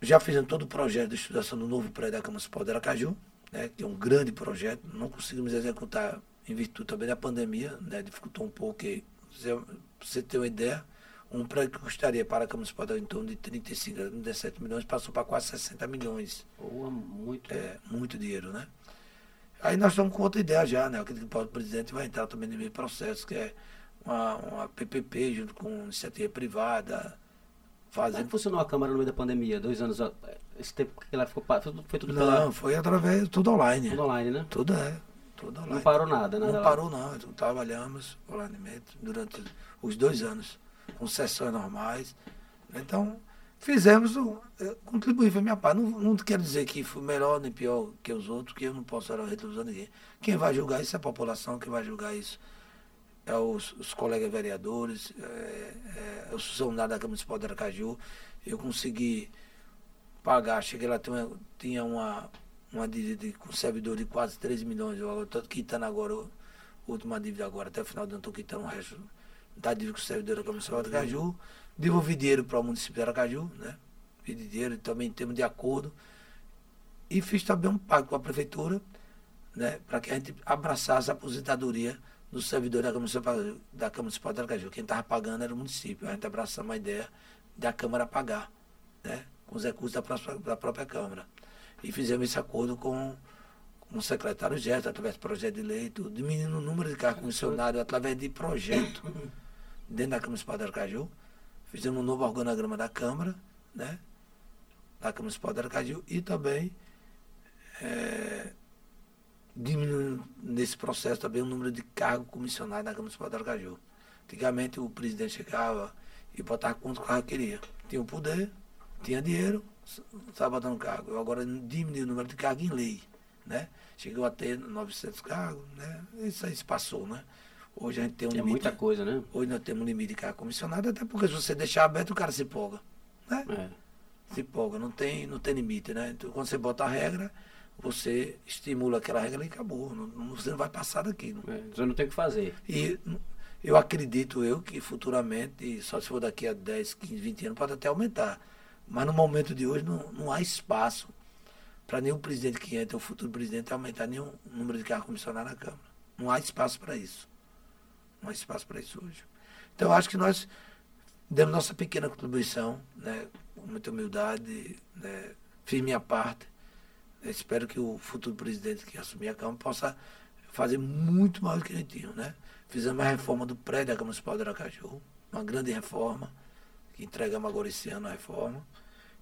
já fizemos todo o projeto de estudação do novo prédio da Câmara Municipal de Aracaju, né, que é um grande projeto, não conseguimos executar em virtude também da pandemia, né, dificultou um pouco. e, Pra você ter uma ideia, um prédio que custaria para a Câmara Municipal em torno de 35, 37 milhões, passou para quase 60 milhões. Pô, muito. É muito dinheiro, né? Aí nós estamos com outra ideia já, né? Eu acredito que o presidente vai entrar também no meio processo, que é uma, uma PPP junto com iniciativa privada, Como é que fazendo... funcionou a Câmara no meio da pandemia? Dois anos. Esse tempo que ela ficou. Foi tudo- tudo Não, pela. foi através, tudo online. Tudo online, né? Tudo é, tudo online. Não parou nada, nada Não parou não, então, trabalhamos online durante os dois anos, com sessões normais. Então, fizemos, eh, contribuí foi minha parte. Não, não quero dizer que foi melhor nem pior que os outros, que eu não posso a ninguém. Quem vai julgar isso é a população, quem vai julgar isso é os, os colegas vereadores, é, é, eu sou funcionário da Câmara Municipal de Aracaju. Eu consegui pagar, cheguei lá, tinha, tinha uma, uma dívida com servidor de quase 13 milhões. Eu estou quitando agora, última dívida agora, até o final do ano estou quitando o resto da dívida com o servidor da Câmara Municipal de Aracaju. Devolvi dinheiro para o município de Aracaju, né? Pedi dinheiro também em termos de acordo. E fiz também um pacto com a prefeitura, né? Para que a gente abraçasse a aposentadoria do servidor da Câmara Municipal, da Câmara Municipal de Aracaju. Quem estava pagando era o município. A gente abraçamos a ideia da Câmara pagar, né? Com os recursos da, própria- da própria Câmara. E fizemos esse acordo com, o secretário Gerson, através de projeto de lei, tudo, diminuindo o número de cargos comissionados através de projeto dentro da Câmara Municipal de Aracaju. Fizemos um novo organograma da Câmara, né? Da Câmara Municipal de Aracaju e também eh, diminuindo nesse processo também o número de cargos comissionados na Câmara Municipal de Aracaju. Antigamente o presidente chegava e botava quanto carro queria. Tinha o poder, tinha dinheiro, estava botando cargo. Eu agora diminui o número de cargos em lei. Né? Chegou a ter 900 cargos, né? isso aí se passou. Né? Hoje a gente tem um É limite. muita coisa, né? Hoje nós temos um limite de cargo comissionado, até porque se você deixar aberto, o cara se empolga. Né? É. Se empolga, não tem, não tem limite, né? Então, quando você bota a regra, você estimula aquela regra e acabou. Não, você não vai passar daquilo. é. Você não tem o que fazer. E eu acredito eu que futuramente, só se for daqui a 10, 15, 20 anos, pode até aumentar. Mas no momento de hoje não, não há espaço para nenhum presidente que entre, o futuro presidente, aumentar nenhum número de cargos comissionados na Câmara. Não há espaço para isso. Não há espaço para isso hoje. Então, acho que nós demos nossa pequena contribuição, né, com muita humildade, né, fiz minha parte. Espero que o futuro presidente que assumir a Câmara possa fazer muito mais do que gente tinha. Né? Fizemos a reforma do prédio da Câmara Municipal de Aracaju, uma grande reforma, que entregamos agora esse ano a reforma.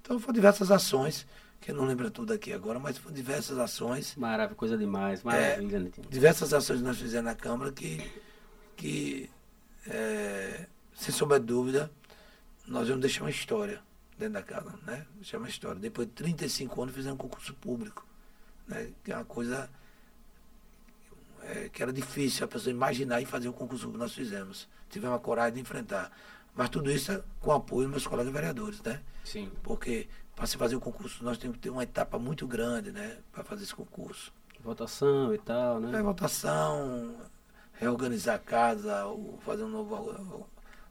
Então, foram diversas ações, que eu não lembro tudo aqui agora, mas foram diversas ações Maravilha, coisa demais. Maravilha, Netinho. diversas ações que nós fizemos na Câmara que, que é, sem sombra de dúvida, nós vamos deixar uma história dentro da casa, né? Deixar uma história. Depois de 35 anos fizemos um concurso público, né? Que é uma coisa é, que era difícil a pessoa imaginar e fazer o concurso que nós fizemos. Tivemos a coragem de enfrentar. Mas tudo isso com o apoio dos meus colegas vereadores, né? Sim. Porque para se fazer o concurso nós temos que ter uma etapa muito grande, né? Para fazer esse concurso. Votação e tal, né? É votação, reorganizar a casa, o- fazer um novo or-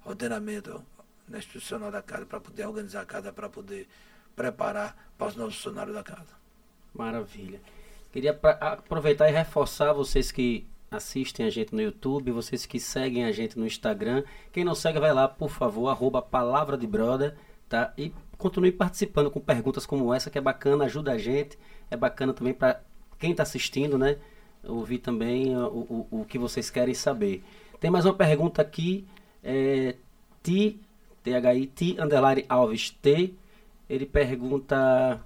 ordenamento né, institucional da casa para poder organizar a casa, para poder preparar para os novos funcionários da casa. Maravilha. Queria aproveitar e reforçar vocês que assistem a gente no YouTube, vocês que seguem a gente no Instagram. Quem não segue, vai lá, por favor, arroba Palavra de tá? E continue participando com perguntas como essa, que é bacana, ajuda a gente. É bacana também para quem está assistindo, né? Ouvir também uh, o, o, o que vocês querem saber. Tem mais uma pergunta aqui. É, T, THI, T, underline Alves T. Ele pergunta...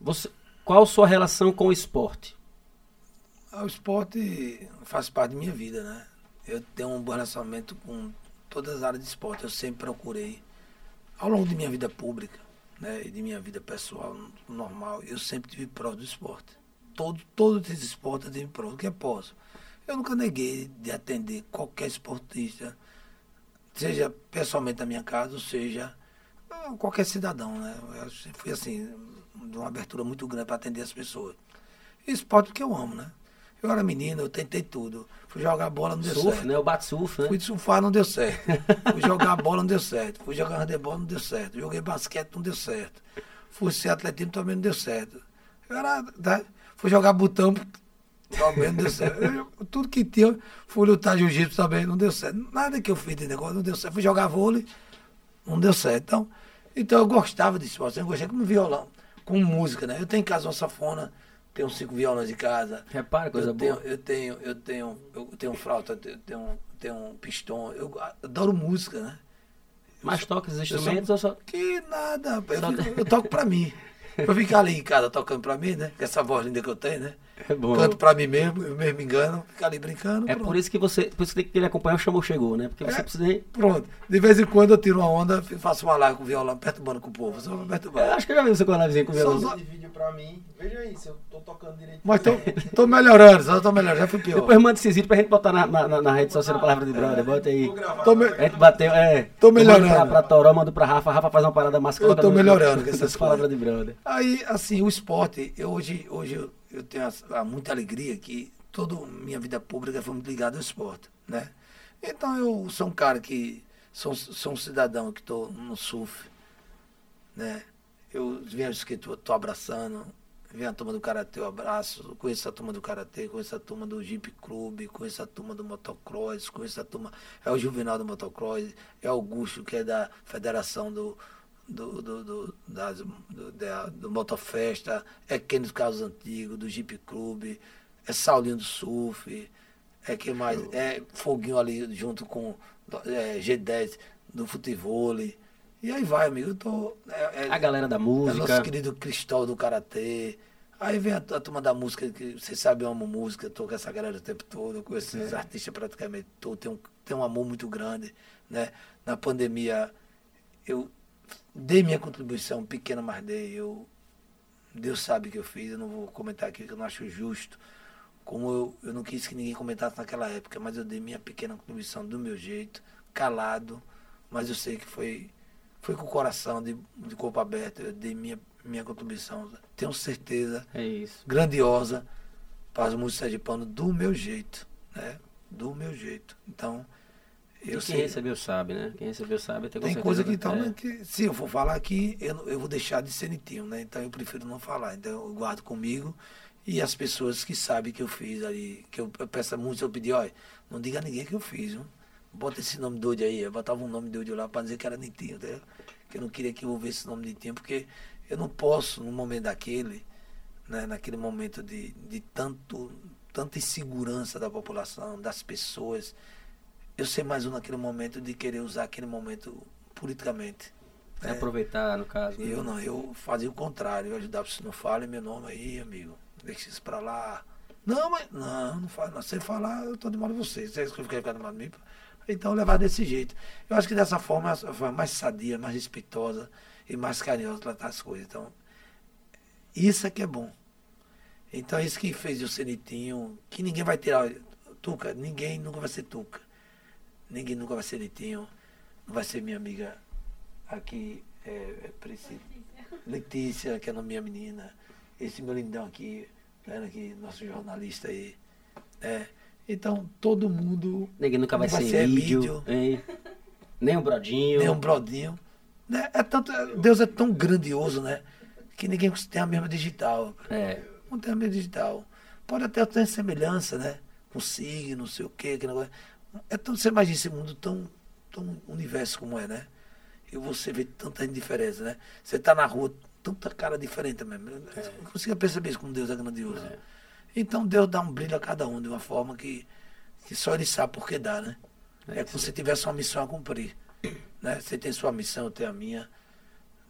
Você, qual sua relação com o esporte? Ah, O esporte faz parte da minha vida, né? Eu tenho um bom relacionamento com todas as áreas de esporte. Eu sempre procurei, ao longo de minha vida pública, né, e de minha vida pessoal normal, eu sempre tive prova do esporte. Todo, todos esses esportes eu tive prova, que é posso. Eu nunca neguei de atender qualquer esportista, seja pessoalmente na minha casa, ou seja qualquer cidadão, né? Eu fui assim, de uma abertura muito grande para atender as pessoas. Esporte que eu amo, né? Eu era menino, eu tentei tudo. Fui jogar bola, não deu Surf, certo. né? O bate-surf, né? Fui surfar, não deu certo. Fui jogar bola, não deu certo. Fui jogar handebol, não deu certo. Joguei basquete, não deu certo. Fui ser atletismo, também não deu certo. Eu era? Fui jogar botão, também não deu certo. Eu- tudo que tinha, fui lutar jiu-jitsu também, não deu certo. Nada que eu fiz de negócio, não deu certo. Fui jogar vôlei, não deu certo. Então, então eu gostava de esporte, eu gostei como violão, com música, né? Eu tenho em casa uma safona, tenho cinco violões em casa. Repara, coisa eu tenho, boa. eu tenho, eu tenho, eu tenho flauta, eu tenho, tenho um pistão. Eu adoro música, né? Mas toca os instrumentos ou só... Que nada, rapaz. Só eu, eu toco pra mim. Pra ficar ali em casa tocando pra mim, né? Com essa voz linda que eu tenho, né? É bom. Canto pra mim mesmo, eu mesmo me engano, ficar ali brincando. É pronto. por isso que você, por isso que ele acompanha o Chamou Chegou, né? Porque você É. precisa... Pronto. De vez em quando eu tiro uma onda, faço uma live com o violão, perturbando com o povo. Só pra Eu acho que eu já vi você com a livezinha com o violão. Só- de vídeo pra mim. Veja aí se eu tô tocando direito. Mas tô, tô melhorando, só tô melhorando, já fui pior. Depois manda esse vídeo pra gente botar na, na, na- na rede social da Palavra de Brother. Bota aí. Gravar. Tô me- A gente bateu, é. Tô melhorando. Pra, pra Toró, mando pra Rafa. Rafa faz uma parada massa. Eu tô melhorando com essas Palavras de Brother. Aí, assim, o esporte, eu hoje, hoje eu, tenho as- a muita alegria que toda minha vida pública foi muito ligada ao esporte, né? Então eu sou um cara que sou, sou um cidadão que estou no surf, né? Eu os que tô abraçando, vem a turma do karatê, eu abraço, conheço a turma do karatê, conheço a turma do Jeep Clube, conheço a turma do motocross, conheço a turma, é o Juvenal do motocross, é o Augusto, que é da Federação do, do, do, do, das, do, da- do Motofesta, é Kenny dos Carros Antigos, do Jeep Clube, é Saulinho do Surf, é quem mais? É Foguinho ali junto com é, G10 do futebol. E aí vai, amigo. Eu tô. É, é- A galera da é música. nosso querido Cristóvão do Karatê. Aí vem a, a turma da música, que vocês sabem, eu amo música, tô com essa galera o tempo todo, eu conheço esses artistas praticamente todos, tenho, um- tenho um amor muito grande. Né? Na pandemia, eu dei minha contribuição, pequena, mas dei. Eu, Deus sabe que eu fiz, eu não vou comentar aqui que eu não acho justo. Como eu, eu não quis que ninguém comentasse naquela época, mas eu dei minha pequena contribuição do meu jeito, calado, mas eu sei que foi, foi com o coração, de, de corpo aberto, eu dei minha, minha contribuição. Tenho certeza, É isso. grandiosa, para as músicas de pano do meu jeito, né? Do meu jeito. Então, E eu quem sei. recebeu sabe, né? Quem recebeu sabe. Com Tem coisa que, então, é. né, que se eu for falar aqui, eu, eu vou deixar de ser nitinho, né? Então eu prefiro não falar. Então eu guardo comigo e as pessoas que sabem que eu fiz ali, que eu, eu peço música, eu pedi, olha, não diga a ninguém que eu fiz, viu? Bota esse nome doido aí. Eu botava um nome doido lá para dizer que era nitinho, entendeu? Que eu não queria que envolvesse esse nome nitinho, porque eu não posso, no momento daquele, né, naquele momento de, de tanto, tanta insegurança da população, das pessoas, eu ser mais um naquele momento de querer usar aquele momento politicamente. É né? aproveitar, no caso. né? Eu não, eu fazia o contrário, eu ajudava se não fale meu nome aí, amigo. Deixa isso pra lá. Não, mas não, não faz, não. Se falar, eu tô de mal de você. Você quer ficar de mal de mim? Então levar desse jeito. Eu acho que dessa forma é a forma mais sadia, mais respeitosa e mais carinhosa de tratar as coisas. Então, isso é que é bom. Então, isso que fez o Cenitinho, que ninguém vai tirar. Tuca, ninguém nunca vai ser Tuca. Ninguém nunca vai ser Litinho. Não vai ser minha amiga aqui, é, é Preci- Letícia, que é a minha menina. Esse meu lindão aqui, né, aqui nosso jornalista aí. É. Então, todo mundo, Ninguém nunca vai, vai ser, ser vídeo? Nem um brodinho. nem um brodinho. Né? É tanto, Deus é tão grandioso, né? Que ninguém tem a mesma digital. É. Não tem a mesma digital. Pode até ter semelhança, né? Com signo, não sei o quê. Que negócio. É tão, você imagina esse mundo tão, tão universo como é, né? E você vê tanta diferença, né? Você tá na rua, tanta cara diferente mesmo. Eu não consigo perceber isso como Deus é grandioso. Então Deus dá um brilho a cada um de uma forma que, que só Ele sabe por que dá, né? É, como se tivesse uma missão a cumprir. Né? Você tem sua missão, eu tenho a minha.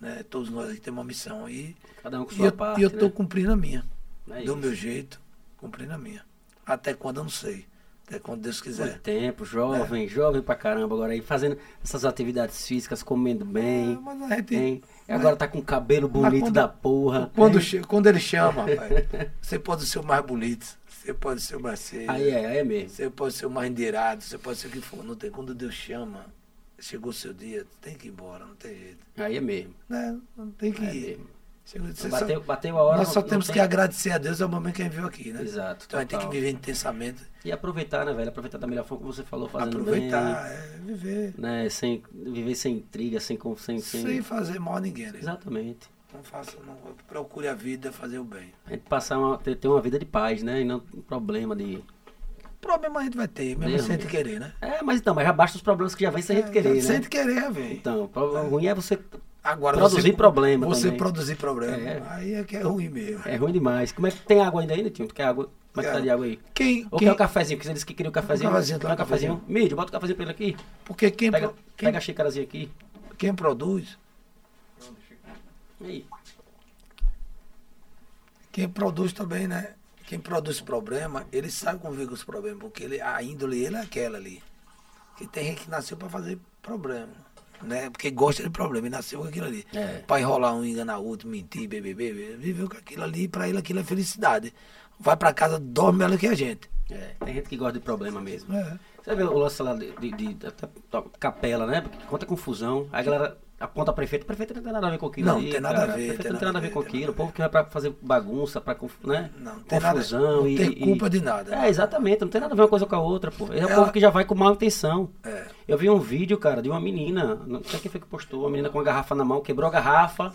Né? Todos nós aqui temos uma missão. E, Cada um com e sua eu, parte. e eu tô né? cumprindo a minha. É do isso. meu jeito, cumprindo a minha. Até quando eu não sei. Até quando Deus Muito quiser. tempo, jovem, jovem pra caramba, agora aí fazendo essas atividades físicas, comendo bem. É, mas a gente- hein? E agora tá com o cabelo Mas bonito quando- da porra. Quando, quando ele chama, você pode ser o mais bonito, você pode ser o mais cedo, Aí é, aí é mesmo. você pode ser o mais endeirado, você pode ser o que for. Não tem, quando Deus chama, chegou o seu dia, tem que ir embora, não tem jeito. Aí é mesmo. Né? Não tem que Aí é ir. mesmo. Bateu, só, bateu a hora. nós só temos tem- que agradecer a Deus ao momento que a gente veio aqui, né? Exato. Então a gente tem que viver intensamente, E aproveitar, né, velho? Aproveitar da melhor forma que você falou, fazendo aproveitar, é, viver, bem. Né? Sem, viver sem intriga, sem. sem, sem... sem fazer mal a ninguém. Né? Exatamente. Não faça, não, procure a vida, fazer o bem. A gente passar uma, ter, ter uma vida de paz, né? E não um problema de. Problema a gente vai ter, mesmo Deus sem me- querer, né? É, mas então, mas já basta os problemas que já vem sem a gente querer, Sem né? gente querer, velho. Então, o problema ruim é você. Agora produzir você, problema Você também. produzir problema. É. Aí é que é ruim mesmo. É ruim demais. Como é que tem água ainda aí, Netinho? Tu quer água? Como é que tá de água aí? Quem, Ou quem, quer o cafezinho? Porque você disse que queria o cafezinho. cafezinho, Quer o tá, cafezinho? cafezinho. Mídio, bota o cafezinho pra ele aqui. porque quem, Pega, quem, pega a xícarazinha aqui. quem produz, Aí. quem produz também, né? Quem produz problema, ele sabe conviver com os problemas, porque ele, a índole ele é aquela ali. Que tem gente que nasceu para fazer problema. Né? Porque gosta de problema e nasceu com aquilo ali. É. Para enrolar um, enganar outro, mentir, beber, beber. Viveu com aquilo ali, para ele aquilo é felicidade. Vai para casa, dorme melhor que a gente. É, tem gente que gosta de problema mesmo. É. Você vê o lance lá de, de- de- da capela, né? Porque conta confusão. Aí a galera aponta a prefeito. O prefeito não tem nada a ver com aquilo Não, ali, tem nada cara. a ver, O prefeito tem não tem nada a ver com aquilo. nada O povo que vai pra fazer bagunça, pra conf- né? Não, não tem nada- confusão. não e, tem e- culpa de nada. É, exatamente. Não tem nada a ver uma coisa com a outra, pô. É o Ela- povo que já vai com má intenção. É. Eu vi um vídeo, cara, de uma menina. Não sei quem foi que postou. Uma menina com uma garrafa na mão, quebrou a garrafa.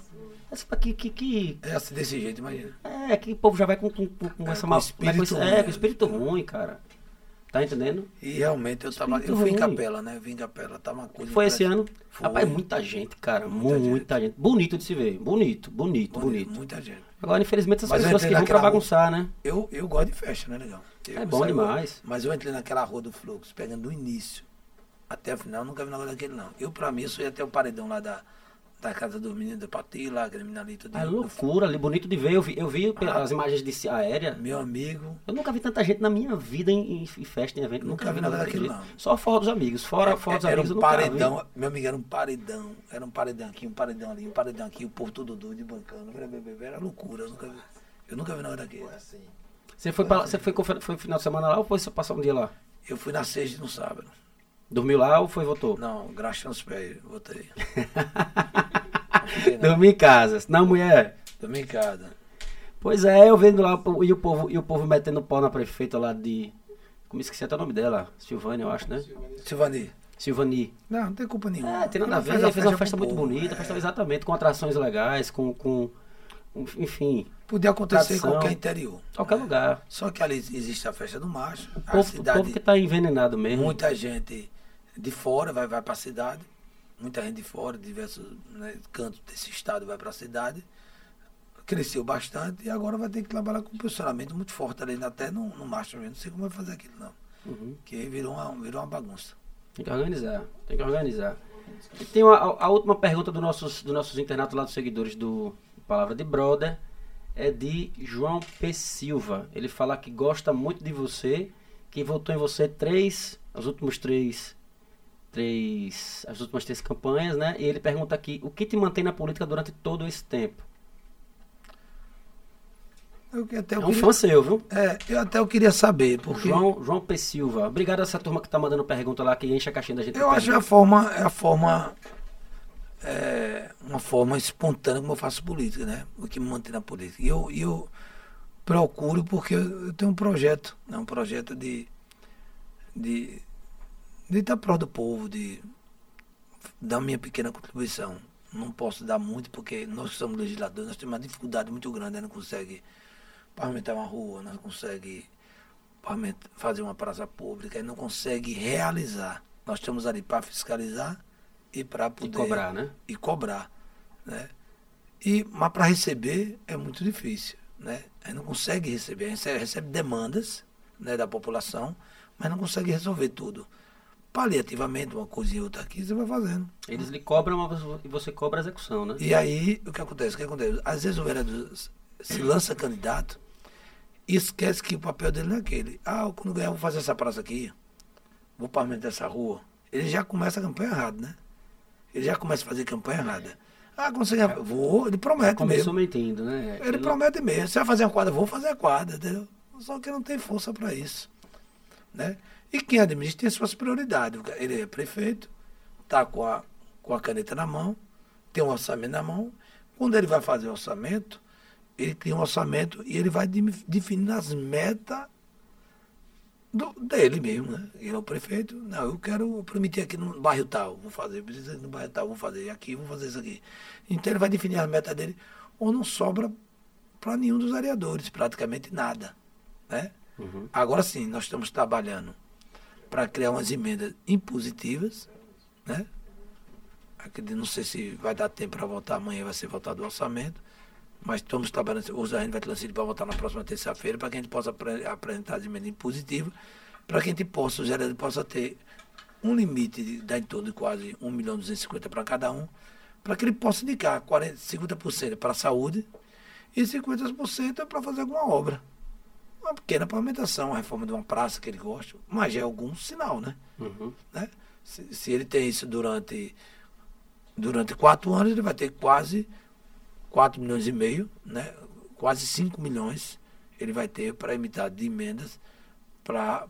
Que, que, que, É assim desse jeito, imagina. é, que o povo já vai com, com, com- É, essa com mal. espírito com esse- ruim, é, né? com espírito ruim, cara. Tá entendendo? E realmente eu tava. Espírito Eu fui em ruim. Capela, né? Eu vim em Capela, tá uma coisa. Foi esse ano? Foi. Rapaz, muita gente, cara. Muita Muita, gente. Bonito de se ver. Bonito, bonito, bonito. Muita gente. Agora, infelizmente, essas Mas pessoas que vão pra bagunçar, né? Eu, eu gosto de festa, né, legal? Eu É bom saio- demais. Mas eu entrei naquela rua do fluxo, pegando do início até o final, nunca vi nada daquele, não. Eu, pra mim, sou ia até o paredão lá da, da casa dos meninos do Pati, lá, menino ali, tudo. É loucura ali, bonito de ver. Eu vi, eu vi Ah. as imagens de aérea. Meu amigo. Eu nunca vi tanta gente na minha vida em, em- festa, em evento. Nunca Nunca, vi nada nada daquilo, não. Só fora dos amigos. Fora, fora dos era amigos, um eu nunca paredão, vi. meu amigo, era um paredão. Era um paredão aqui, um paredão ali, um paredão aqui, o povo todo doido, bancando. Era, era, era loucura, eu nunca vi. Eu nunca vi nada daquele. assim. Você foi, pra, você foi, foi final de semana lá ou foi só passar um dia lá? Eu fui na sexta e no sábado. Dormiu lá ou foi e voltou? Não, graxa nos pés, não. Dormi em casa. Não, mulher. Dormi em casa. Pois é, eu vendo lá o e o povo, e o povo metendo pau na prefeita lá de. Como esqueci até o nome dela? Silvânia, eu acho, né? Silvani. Silvani. Não, não tem culpa nenhuma. É, tem nada a ver. Ela fez uma festa muito povo, bonita, é. festa exatamente, com atrações legais, com. com enfim, Podia acontecer em Tradição. qualquer interior. qualquer lugar. Só que ali existe a festa do macho, O povo, o cidade, povo que tá envenenado mesmo. muita gente de fora vai, vai para a cidade, muita gente de fora, diversos né, cantos desse estado vai para a cidade. Cresceu bastante e agora vai ter que trabalhar com um posicionamento muito forte ali, até no, no macho mesmo. Não sei como vai fazer aquilo, não. Uhum. Que virou uma, virou uma bagunça. Tem que organizar, tem que organizar. E tem uma- a, a última pergunta dos nossos, dos nossos internatos lá dos seguidores do Palavra de Brother é de João P. Silva. Ele fala que gosta muito de você, que votou em você três, os últimos três, três, as últimas três campanhas, né? E ele pergunta aqui, o que te mantém na política durante todo esse tempo? Eu até eu É um queria- fã seu, viu? É, eu até eu queria saber, porque João, João P. Silva. Obrigado a essa turma que tá mandando pergunta lá, que enche a caixinha da gente. eu acho que a forma, é a forma, é, uma forma espontânea como eu faço política, né? O que me mantém na política. E eu, eu procuro porque eu, eu tenho um projeto, né? um projeto de de de estar pró do povo, de dar minha pequena contribuição. Não posso dar muito porque nós que somos legisladores, nós temos uma dificuldade muito grande, não consegue pavimentar uma rua, não consegue fazer uma praça pública, e não consegue realizar. Nós estamos ali para fiscalizar e para E poder cobrar, né? e cobrar, né? E, mas para receber é muito difícil, né? A gente não consegue receber, a gente recebe, recebe demandas né, da população, mas não consegue resolver tudo. Paliativamente, uma coisa e outra aqui, você vai fazendo. Eles lhe cobram e você cobra a execução, né? E aí, o que acontece? O que acontece? Às vezes o vereador se lança candidato e esquece que o papel dele não é aquele. Ah, quando ganhar, vou fazer essa praça aqui, vou pavimentar essa rua. Ele já começa a campanha errada, né? Ele já começa a fazer campanha errada. Ah, quando você ganhar, vou, ele promete Começou mesmo. mentindo, né? Ele promete mesmo. Você vai fazer uma quadra, vou fazer a quadra, entendeu? Só que não tem força para isso. Né? E quem administra tem suas prioridades. Ele é prefeito, está com a, com a caneta na mão, tem um orçamento na mão. Quando ele vai fazer o orçamento, ele cria um orçamento e ele vai definindo as metas do, dele mesmo, né? Ele é o prefeito. Não, eu quero permitir aqui no bairro tal, vou fazer, precisa no bairro tal, vou fazer aqui, vou fazer isso aqui. Então ele vai definir as metas dele, ou não sobra para nenhum dos vereadores, praticamente nada. Né? Uhum. Agora sim, nós estamos trabalhando para criar umas emendas impositivas, né? Acredito, não sei se vai dar tempo para votar amanhã, vai ser votado o orçamento, mas estamos trabalhando, hoje a gente vai transferir para votar na próxima terça-feira, para que a gente possa apre- apresentar as emendas impositivas, para que a gente possa, o vereador possa ter um limite de, dá em torno de quase 1 milhão e 250 para cada um, para que ele possa indicar 40, 50% para a saúde e 50% é para fazer alguma obra. Uma pequena pavimentação, a reforma de uma praça que ele gosta, mas já é algum sinal, né? Uhum. né? Se, se ele tem isso durante, durante quatro anos, ele vai ter quase 4 milhões e meio, né? quase 5 milhões ele vai ter para emitir de emendas para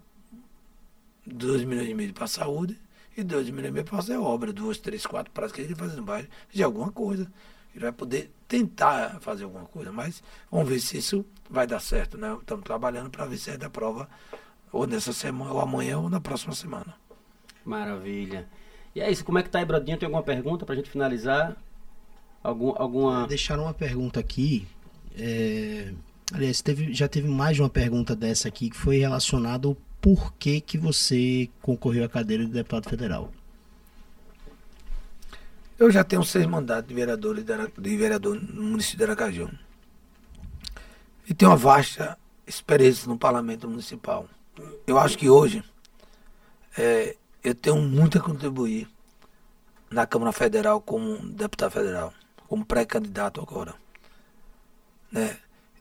2 milhões e meio para a saúde e 2 milhões e meio para fazer obra, duas, três, quatro praças que ele vai fazer no bairro, de alguma coisa. Ele vai poder tentar fazer alguma coisa, mas vamos ver se isso vai dar certo, né? Estamos trabalhando para ver se é da prova ou nessa semana, ou amanhã, ou na próxima semana. Maravilha. E é isso, como é que tá aí, Brodinho? Tem alguma pergunta pra gente finalizar? Algum, alguma. Deixaram uma pergunta aqui. é, Aliás, teve- já teve mais de uma pergunta dessa aqui que foi relacionada ao porquê que você concorreu à cadeira de deputado federal. Eu já tenho seis mandatos de vereador, de vereador no município de Aracaju. E tenho uma vasta experiência no parlamento municipal. Eu acho que hoje é, eu tenho muito a contribuir na Câmara Federal como deputado federal, como pré-candidato agora. Né?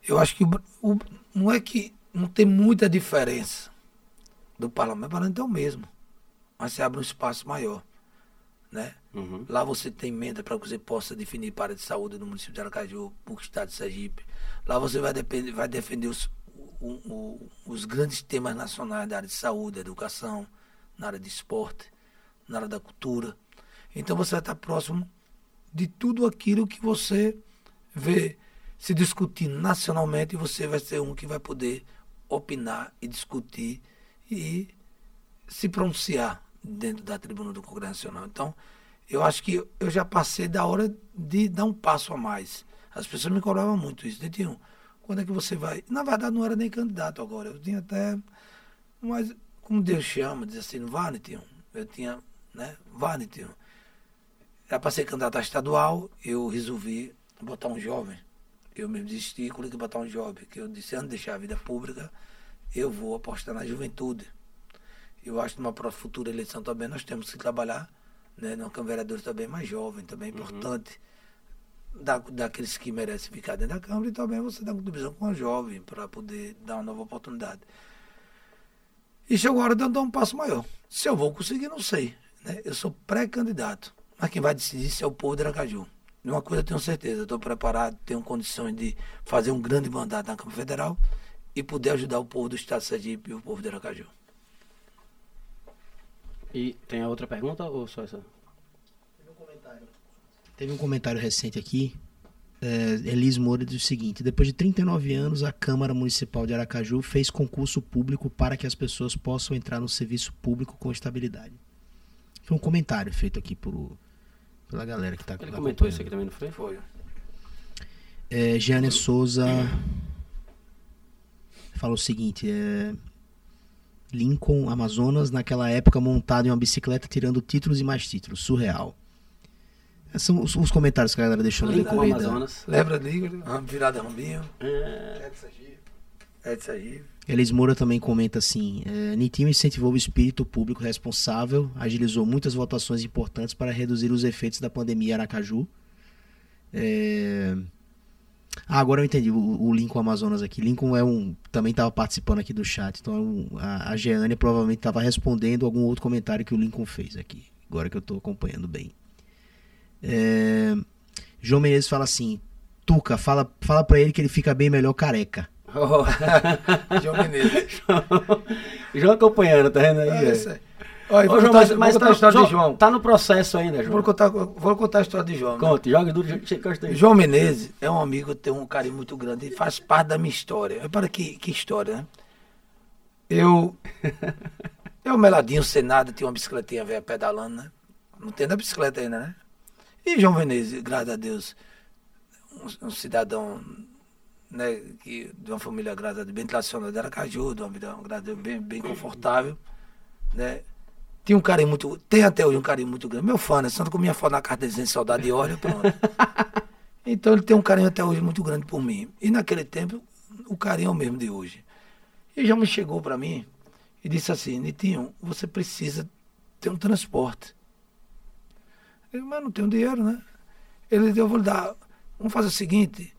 Eu acho que o, o- não é que não tem muita diferença do parlamento, o parlamento é o mesmo, mas você abre um espaço maior. Né? Uhum. Lá você tem emenda para que você possa definir para de saúde no município de Aracaju, no estado de Sergipe. Lá você vai, depender, vai defender os, o- o- os grandes temas nacionais da área de saúde, educação, na área de esporte, na área da cultura. Então você vai estar próximo de tudo aquilo que você vê se discutindo nacionalmente e você vai ser um que vai poder opinar e discutir e se pronunciar dentro da tribuna do Congresso Nacional. Então, eu acho que eu já passei da hora de dar um passo a mais. As pessoas me cobravam muito isso. Netinho, quando é que você vai? Na verdade, não era nem candidato agora. Eu tinha até. Mas, como Deus chama, diz assim, vá, Netinho. Eu tinha, né? Vá, Netinho. Era para ser candidato a estadual, eu resolvi botar um jovem. Eu me desisti coloquei botar um jovem. Que eu disse, antes de deixar a vida pública, eu vou apostar na juventude. Eu acho que numa futura eleição também nós temos que trabalhar, né, na Câmara de Vereadores também mais jovem, também é importante, da, daqueles que merecem ficar dentro da Câmara e também você dá contribuição com a jovem para poder dar uma nova oportunidade. E chegou a hora de eu dar um passo maior. Se eu vou conseguir, não sei. Né? Eu sou pré-candidato, mas quem vai decidir isso é o povo de Aracaju. De uma coisa eu tenho certeza, estou preparado, tenho condições de fazer um grande mandato na Câmara Federal e poder ajudar o povo do Estado de Sergipe e o povo de Aracaju. E tem a outra pergunta ou só essa? Teve um comentário recente aqui. É, Elis Moura diz o seguinte: depois de 39 anos, a Câmara Municipal de Aracaju fez concurso público para que as pessoas possam entrar no serviço público com estabilidade. Foi um comentário feito aqui por, pela galera que está Ele comentou isso aqui também, não foi? Foi. É, Jeane Souza falou o seguinte: é, Lincoln, Amazonas, naquela época montado em uma bicicleta, tirando títulos e mais títulos. Surreal. Esses São os, os comentários que a galera deixou no Lincoln, decorrer da- Amazonas. Lembra de Igor? Virada Rambinho, É, É aí. Elis Moura também comenta assim: é, Nitinho incentivou o espírito público responsável, agilizou muitas votações importantes para reduzir os efeitos da pandemia em Aracaju. É, Ah, agora eu entendi o, o Lincoln Amazonas aqui. Lincoln é um. Também estava participando aqui do chat. Então é um- a, a Jeane provavelmente estava respondendo algum outro comentário que o Lincoln fez aqui. Agora que eu estou acompanhando bem. É, João Menezes fala assim: Tuca, fala, fala para ele que ele fica bem melhor careca. Oh. João Menezes. João acompanhando, tá vendo aí? É velho? Aí. Olha, Ô, vou João, contar, mas, vou mas contar tá, a história João, de João. tá no processo ainda, João. Vou contar, vou contar a história de João. né? Conte, jogue duro, che- gostei. João Menezes é um amigo tenho um carinho muito grande e faz parte da minha história. Repara que, que história, né? Eu. Eu, meladinho, sem nada, tinha uma bicicletinha velha pedalando, né? Não tem da bicicleta ainda, né? E João Menezes, graças a Deus, um, um cidadão né, que, de uma família, graças a Deus, bem tradicional de Aracaju, de uma vida, graças a Deus, bem, bem confortável, né? Tinha um carinho muito. Tem até hoje um carinho muito grande. Meu fã, né? Santo com minha foto na carta dizendo saudade e olha, pronto. Então ele tem um carinho até hoje muito grande por mim. E naquele tempo, o carinho é o mesmo de hoje. E já me chegou para mim e disse assim, Nitinho, você precisa ter um transporte. Eu, mas não tenho dinheiro, né? Ele disse, eu vou lhe dar. Vamos fazer o seguinte,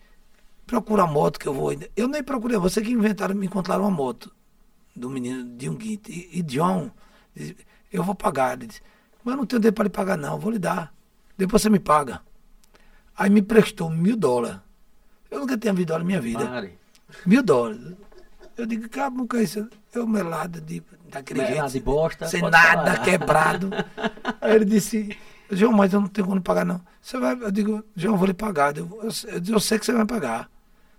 procura a moto que eu vou. Eu nem procurei, você que inventaram, me encontraram uma moto do menino de um guinte. E, e John, disse, eu vou pagar. Ele disse, mas eu não tenho dinheiro para lhe pagar, não, vou lhe dar. Depois você me paga. Aí me prestou mil dólares. Eu nunca tinha visto dólar na minha vida. Pare. Mil dólares. Eu digo, cara, que é isso? Eu melado de, daquele Melado jeito. de bosta, Sem nada, quebrado. Aí ele disse, João, mas eu não tenho como pagar, não. Você vai, eu digo, João, eu vou lhe pagar. Eu, eu, eu, eu sei que você vai pagar.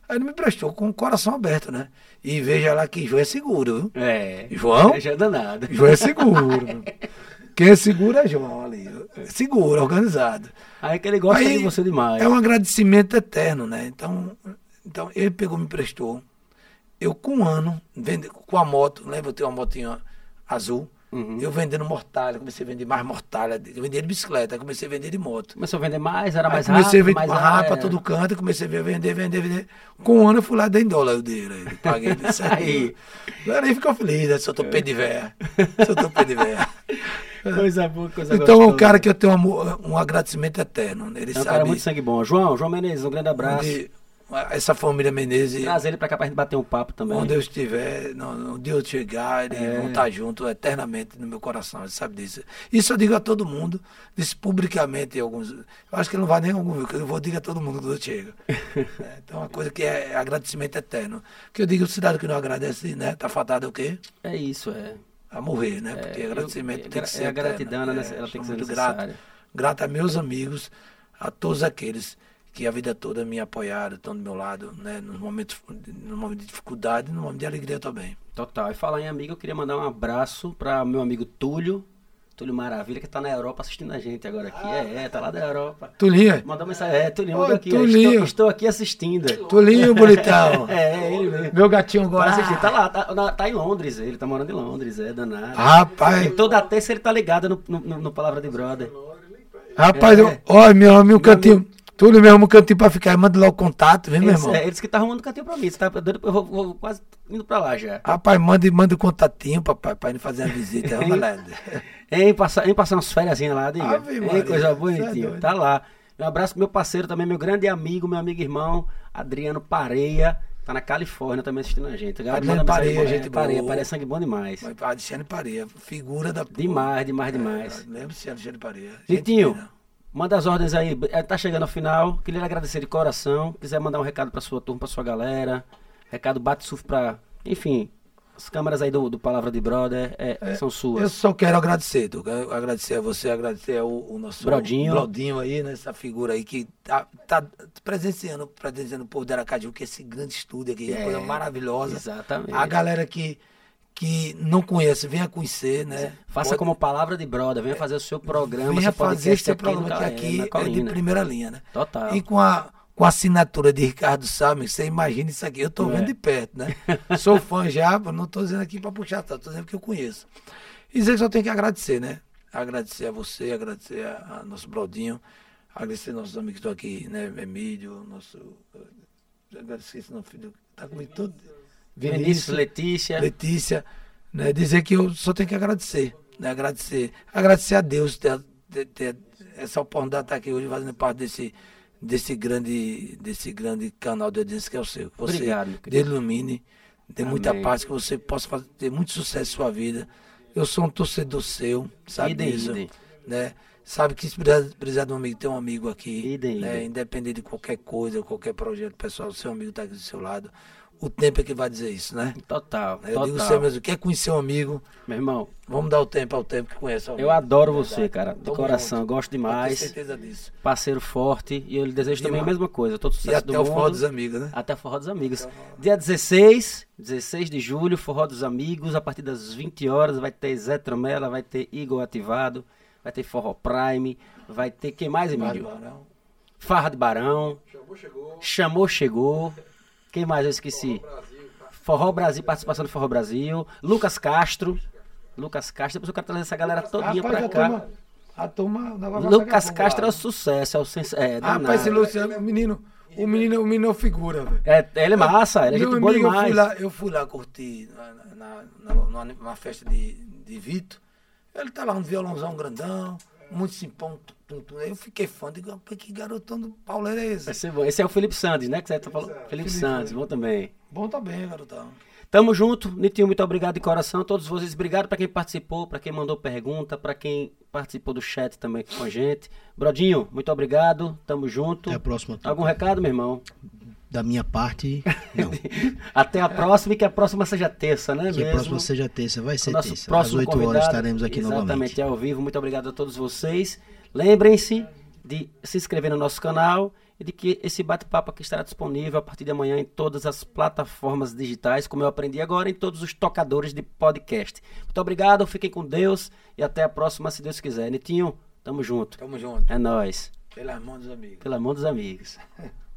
Aí ele me prestou com o coração aberto, né? E veja lá que João é seguro, viu? É. João? Já é danado. João é seguro. Quem é seguro é João ali. Seguro, organizado. Aí que ele gosta Aí de você demais. É um agradecimento eterno, né? Então, então ele pegou, me prestou. Eu com um ano, vende, com a moto, lembra? Eu tenho uma motinha azul. Uhum. Eu vendendo mortalha, comecei a vender mais mortalha. Eu vendia de bicicleta, comecei a vender de moto. Começou a vender mais, era mais comecei rápido, a vender mais rápido pra é. todo canto, comecei a vender, vender, vender. Com um ano eu fui lá dei em dólar o dinheiro. aí, Paguei aí. Agora aí ficou feliz, né? Sou pé de véia. Sou pé de véia. Coisa boa, coisa Então é um gostosa. cara que eu tenho um, um agradecimento eterno. né? Ele É um sabe. cara muito sangue bom. João, João Menezes, um grande abraço. onde essa família Menezes, Traz ele pra cá pra gente bater um papo também. onde eu estiver, no- onde eu chegar, eles É. vão estar juntos eternamente no meu coração, ele sabe disso. Isso eu digo a todo mundo, disse publicamente em alguns. Eu acho que não vai nem em algum, eu vou dizer a todo mundo quando eu chego. É, então é uma coisa que é agradecimento eterno. Porque eu digo, o cidadão que não agradece, né? Tá fatado o quê? É isso, é. A morrer, né? Porque É, eu- agradecimento é tem que ser. é a eterno. gratidão, né? Ela sou tem que ser muito necessária. grato. Grato a meus amigos, a todos aqueles que a vida toda me apoiaram, estão do meu lado, né? Nos momentos, no momento de dificuldade no momento de alegria também. Total. E falar em amigo, eu queria mandar um abraço pra meu amigo Túlio. Túlio Maravilha, que tá na Europa assistindo a gente agora aqui. é, é, tá lá da Europa. Tulinha, Mandou mensagem. É, Ô, mandou aqui. Tulinho. Estou, estou aqui assistindo. Tulinho bonitão. É, é ele mesmo. Meu gatinho Tá, agora. assistindo. tá lá, tá, na- tá em Londres. Ele tá morando em Londres, é danado. Rapaz, E toda terça ele tá ligado no, no, no- no Palavra de Brother. rapaz, É. olha, meu amigo, um cantinho. Túlio, meu amigo, um cantinho pra ficar. Manda lá o contato, vem, meu Eles, irmão. é, eles que tá arrumando cantinho pra mim. Você tá doido? Eu vou, vou quase indo pra lá já. Rapaz, manda, manda o contatinho, papai, pra ele fazer uma visita. Em passar, em passar umas férias lá, diga. Ave Hein, Maria, coisa cê é bonitinha. doido. Tá lá. Um abraço pro meu parceiro também, meu grande amigo, meu amigo irmão, Adriano Pareia. Tá na Califórnia também assistindo a gente. Galera, Adriano Pareia, gente É, Pareia. Pareia é sangue bom demais. Alexandre Pareia, figura da. Demais, demais, demais. É, Lembra-se, Alexandre Pareia. Gente Nitinho, fina. Manda as ordens aí, eh, tá chegando ao final. Queria agradecer de coração. Quiser mandar um recado pra sua turma, pra sua galera. Recado bate surf pra. Enfim, as câmeras aí do, do Palavra de Brother é, são suas. Eu só quero agradecer, Duca. Agradecer a você, agradecer ao, o nosso Brodinho. Brodinho aí, né? Essa figura aí que tá, tá presenciando, presenciando o povo de Aracaju, que é esse grande estúdio aqui, É, coisa maravilhosa. exatamente. A galera que, que não conhece, venha conhecer, né? Faça Pode- como Palavra de Brother. Venha fazer o seu programa. venha fazer no programa que aqui é de primeira linha, né? Total. E com a, com a assinatura de Ricardo Sami, você imagina isso aqui. Eu É. vendo de perto, né? Sou fã já, não tô dizendo aqui para puxar, tô dizendo que eu conheço. E dizer que só tem que agradecer, né? Agradecer a você, agradecer a, a nosso Brodinho, agradecer nossos amigos que estão aqui, né? Emílio, nosso. Eu agradecer esse nome, filho. Tá comigo todo. Vinícius, Letícia. Letícia, né, dizer que eu só tenho que agradecer, né, agradecer, agradecer a Deus ter, ter- ter essa oportunidade de estar aqui hoje fazendo parte desse desse grande desse grande canal de audiência que é o seu. Que Você Obrigado, ilumine, dê muita Amém. paz, que você possa fazer, ter muito sucesso em sua vida. Eu sou um torcedor seu, sabe Idem, disso, idem. né? Sabe que se precisar, de um amigo, tem um amigo aqui, Idem, né? Independente de qualquer coisa, qualquer projeto pessoal, seu amigo está aqui do seu lado. O tempo é que vai dizer isso, né? Total. Eu digo total. você mesmo, quer conhecer um amigo, Meu irmão, vamos dar o tempo ao tempo que conhece o amigo. eu adoro Verdade. você, cara. De Tamo coração. junto. Gosto demais. certeza disso. Parceiro forte. E eu lhe desejo E também a mesma coisa. Todo E sucesso até do o mundo. Forró dos Amigos, né? Até Forró dos Amigos. Dia 16, 16 de julho, Forró dos Amigos, a partir das 20 horas, vai ter Zé Tramela, vai ter Igor Ativado, vai ter Forró Prime, vai ter quem mais, Emílio? Barbarão. Farra de Barão, Chamou, chegou. Chamou, Chegou, quem mais eu esqueci? Brasil, tá? Forró Brasil, participação do Forró Brasil, Lucas Castro, Lucas Castro, depois eu quero trazer essa galera todinha Rapaz, pra a cá. turma, a turma, Lucas pegar Castro é o sucesso, é o sens... é, danado. Rapaz, esse Luciano, o menino, o menino, o menino é figura, velho. é, ele é massa, ele é gente boa amigo, eu demais. fui lá, eu fui lá curtir na, na, na- numa, festa de, de Vitor. Ele tá lá, um violãozão grandão, muito simpão. tum, tum, tum. Eu fiquei fã, digo, que garotão do pauleiro é esse? Vai ser bom. Esse é o Felipe Santos, né? Que você tá falando? Felipe Santos, bom também. Bom também, garotão. Tamo junto, Nitinho, muito obrigado de coração a todos vocês. Obrigado pra quem participou, pra quem mandou pergunta, pra quem participou do chat também com a gente. Brodinho, muito obrigado. Tamo junto. Até a próxima. Algum recado, meu irmão? Da minha parte, não. Até a próxima e que a próxima seja terça, né? Que a mesmo? próxima seja terça, vai ser O nosso terça. Às próximo 8 horas estaremos aqui exatamente, novamente. ao vivo. Muito obrigado a todos vocês. Lembrem-se de se inscrever no nosso canal e de que esse bate-papo aqui estará disponível a partir de amanhã em todas as plataformas digitais, como eu aprendi agora, em todos os tocadores de podcast. Muito obrigado, fiquem com Deus e até a próxima, se Deus quiser. Nitinho, tamo junto. Tamo junto. É nóis. Pelas mãos dos amigos. Pelo amor dos amigos.